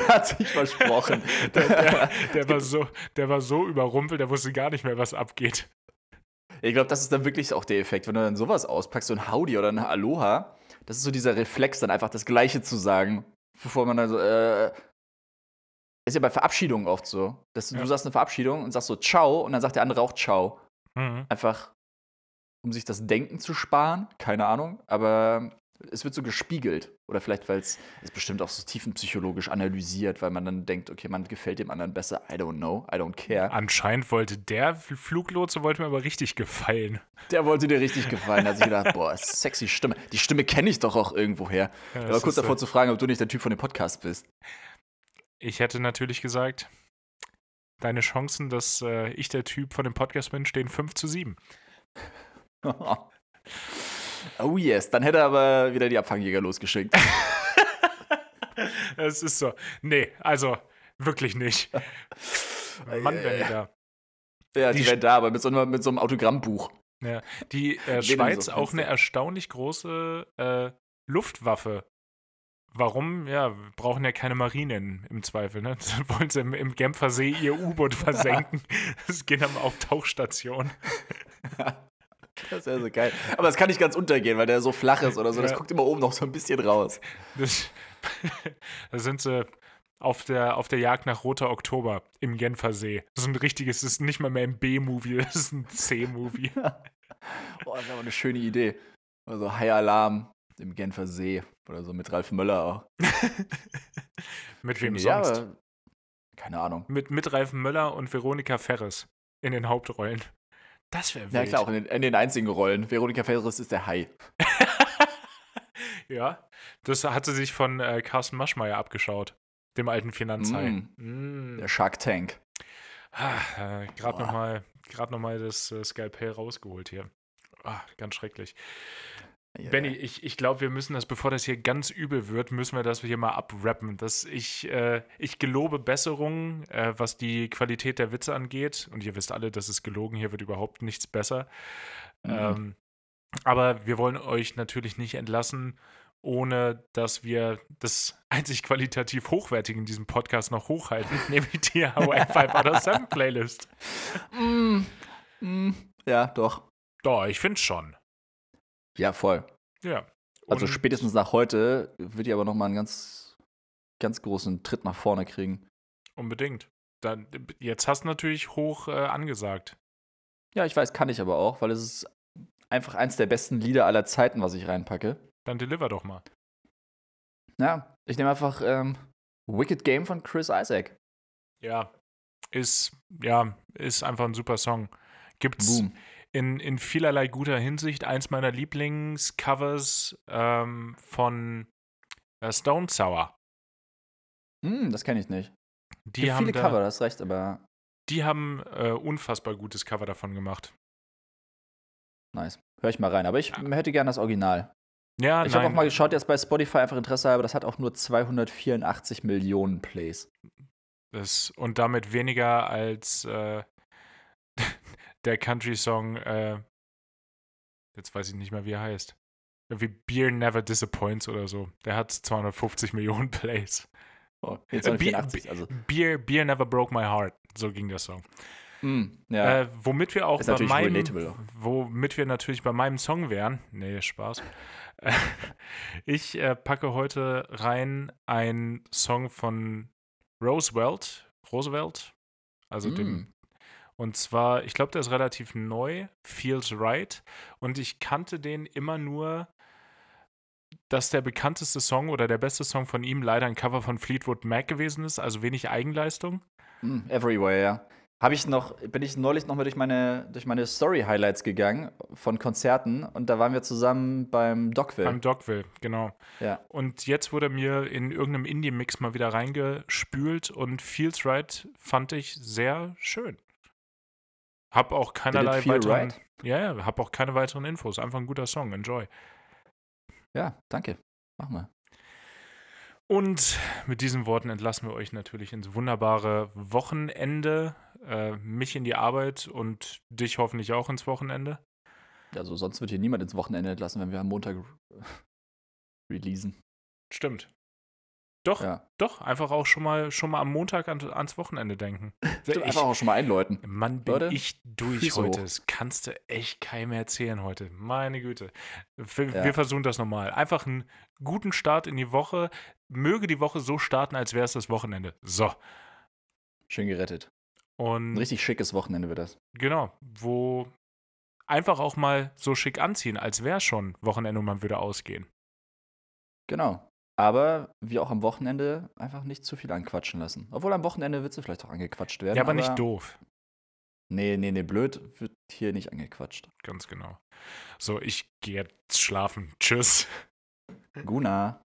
Hat sich versprochen. Der, der, der, war so, der war so überrumpelt, der wusste gar nicht mehr, was abgeht. Ich glaube, das ist dann wirklich auch der Effekt, wenn du dann sowas auspackst, so ein Howdy oder ein Aloha, das ist so dieser Reflex, dann einfach das Gleiche zu sagen, bevor man dann so, äh, ist ja bei Verabschiedungen oft so, dass du, Ja. du sagst eine Verabschiedung und sagst so Ciao und dann sagt der andere auch Ciao. Mhm. Einfach, um sich das Denken zu sparen, keine Ahnung, aber es wird so gespiegelt. Oder vielleicht, weil es ist bestimmt auch so tiefenpsychologisch analysiert, weil man dann denkt, okay, man gefällt dem anderen besser. I don't know, I don't care. Anscheinend wollte der Fluglotse wollte mir aber richtig gefallen. Der wollte dir richtig gefallen. Da hat sich gedacht, boah, sexy Stimme. Die Stimme kenne ich doch auch irgendwoher. Ja, Ich war kurz davor äh, zu fragen, ob du nicht der Typ von dem Podcast bist. Ich hätte natürlich gesagt, deine Chancen, dass äh, ich der Typ von dem Podcast bin, stehen 5 zu 7. oh yes, dann hätte er aber wieder die Abfangjäger losgeschickt. Es ist so. Nee, also wirklich nicht. Mann, wenn die da. ja, Die die wären da, aber mit so, einem, mit so einem Autogrammbuch. Ja, die äh, Schweiz so auch eine erstaunlich große äh, Luftwaffe. Warum? Ja, wir brauchen ja keine Marine in, im Zweifel. Ne? Wollen sie im, im Genfer See ihr U-Boot versenken. Das geht dann auf Tauchstation. Das wäre so geil. Aber das kann nicht ganz untergehen, weil der so flach ist oder so. Das Ja. guckt immer oben noch so ein bisschen raus. Das, da sind sie auf der, auf der Jagd nach Roter Oktober im Genfer See. Das ist ein richtiges, das ist nicht mal mehr ein B-Movie, das ist ein C-Movie. Boah, das ist aber eine schöne Idee. Also High Alarm im Genfer See oder so mit Ralf Möller auch. Mit wem ja, sonst? keine Ahnung. Mit, mit Ralf Möller und Veronika Ferres in den Hauptrollen. Das wäre Ja, wild. klar, auch in den, in den einzigen Rollen. Veronika Ferris ist der Hai. ja, das hat sie sich von äh, Carsten Maschmeyer abgeschaut, dem alten Finanzhai. Mm. Der Shark Tank. Ah, äh, Gerade nochmal noch mal das äh, Skalpell rausgeholt hier. Ah, ganz schrecklich. Ja. Benny, ich, ich glaube, wir müssen das, bevor das hier ganz übel wird, müssen wir das hier mal abrappen. Das, ich, äh, ich gelobe Besserung, äh, was die Qualität der Witze angeht. Und ihr wisst alle, das ist gelogen, hier wird überhaupt nichts besser. Mhm. Ähm, aber wir wollen euch natürlich nicht entlassen, ohne dass wir das einzig qualitativ Hochwertige in diesem Podcast noch hochhalten, nämlich die Hawaii 5 out of 7 Playlist. Mm, mm, ja, doch. Doch, ich finde schon. Ja, voll. Ja. Also spätestens nach heute wird die aber noch mal einen ganz, ganz großen Tritt nach vorne kriegen. Unbedingt. Dann, jetzt hast du natürlich hoch äh, angesagt. Ja, ich weiß, kann ich aber auch, weil es ist einfach eins der besten Lieder aller Zeiten, was ich reinpacke. Dann deliver doch mal. Ja, ich nehme einfach ähm, Wicked Game von Chris Isaac. Ja. Ist, ja, ist einfach ein super Song. Gibt's, Boom. In, in vielerlei guter Hinsicht eins meiner Lieblingscovers ähm, von äh, Stone Sour. Hm, das kenne ich nicht. Die Gibt haben, viele da, Cover, das recht, aber die haben äh, unfassbar gutes Cover davon gemacht. nice. Hör ich mal rein. Aber ich hätte gern das Original. Ja, Ich habe auch mal geschaut, jetzt bei Spotify einfach Interesse habe, das hat auch nur 284 Millionen Plays. das, und damit weniger als äh, der Country-Song, äh, jetzt weiß ich nicht mehr, wie er heißt. Irgendwie Beer Never Disappoints oder so. Der hat 250 Millionen Plays. Oh, nee, Äh, Bier- 284, also. Beer, Beer Never Broke My Heart. So ging der Song. Hm, ja. Äh, womit wir auch Ist bei natürlich meinem, relatable womit wir natürlich bei meinem Song wären. Nee, Spaß. Ich äh, packe heute rein einen Song von Roosevelt. Roosevelt? Also dem. Mm. Und zwar, ich glaube, der ist relativ neu. Feels Right. Und ich kannte den immer nur, dass der bekannteste Song oder der beste Song von ihm leider ein Cover von Fleetwood Mac gewesen ist. Also wenig Eigenleistung. Hm, Everywhere, ja. Habe ich noch, bin ich neulich noch mal durch meine, durch meine Story-Highlights gegangen von Konzerten und da waren wir zusammen beim Dockville. Beim Dogville, genau. ja. Und jetzt wurde mir in irgendeinem Indie-Mix mal wieder reingespült und Feels Right fand ich sehr schön. Hab auch keinerlei weiteren. right? Ja, ja, hab auch keine weiteren Infos. Einfach ein guter Song. Enjoy. ja, danke. Mach mal. Und mit diesen Worten entlassen wir euch natürlich ins wunderbare Wochenende. Äh, mich in die Arbeit und dich hoffentlich auch ins Wochenende. Also sonst wird hier niemand ins Wochenende entlassen, wenn wir am Montag releasen. Stimmt. Doch, Ja. doch, einfach auch schon mal, schon mal am Montag an, ans Wochenende denken. Ich- einfach auch schon mal einläuten. Mann, bin Leute, ich durch Füße heute. hoch. Das kannst du echt keinem erzählen heute. Meine Güte. Wir, Ja. wir versuchen das nochmal. Einfach einen guten Start in die Woche. Möge die Woche so starten, als wäre es das Wochenende. So. Schön gerettet. Und Ein richtig schickes Wochenende wird das. genau, wo einfach auch mal so schick anziehen, als wäre schon Wochenende und man würde ausgehen. Genau. Aber wie auch am Wochenende einfach nicht zu viel anquatschen lassen. Obwohl am Wochenende wird sie vielleicht auch angequatscht werden. Ja, aber nicht doof. Nee, nee, nee, blöd wird hier nicht angequatscht. Ganz genau. So, ich gehe jetzt schlafen. Tschüss. Guna.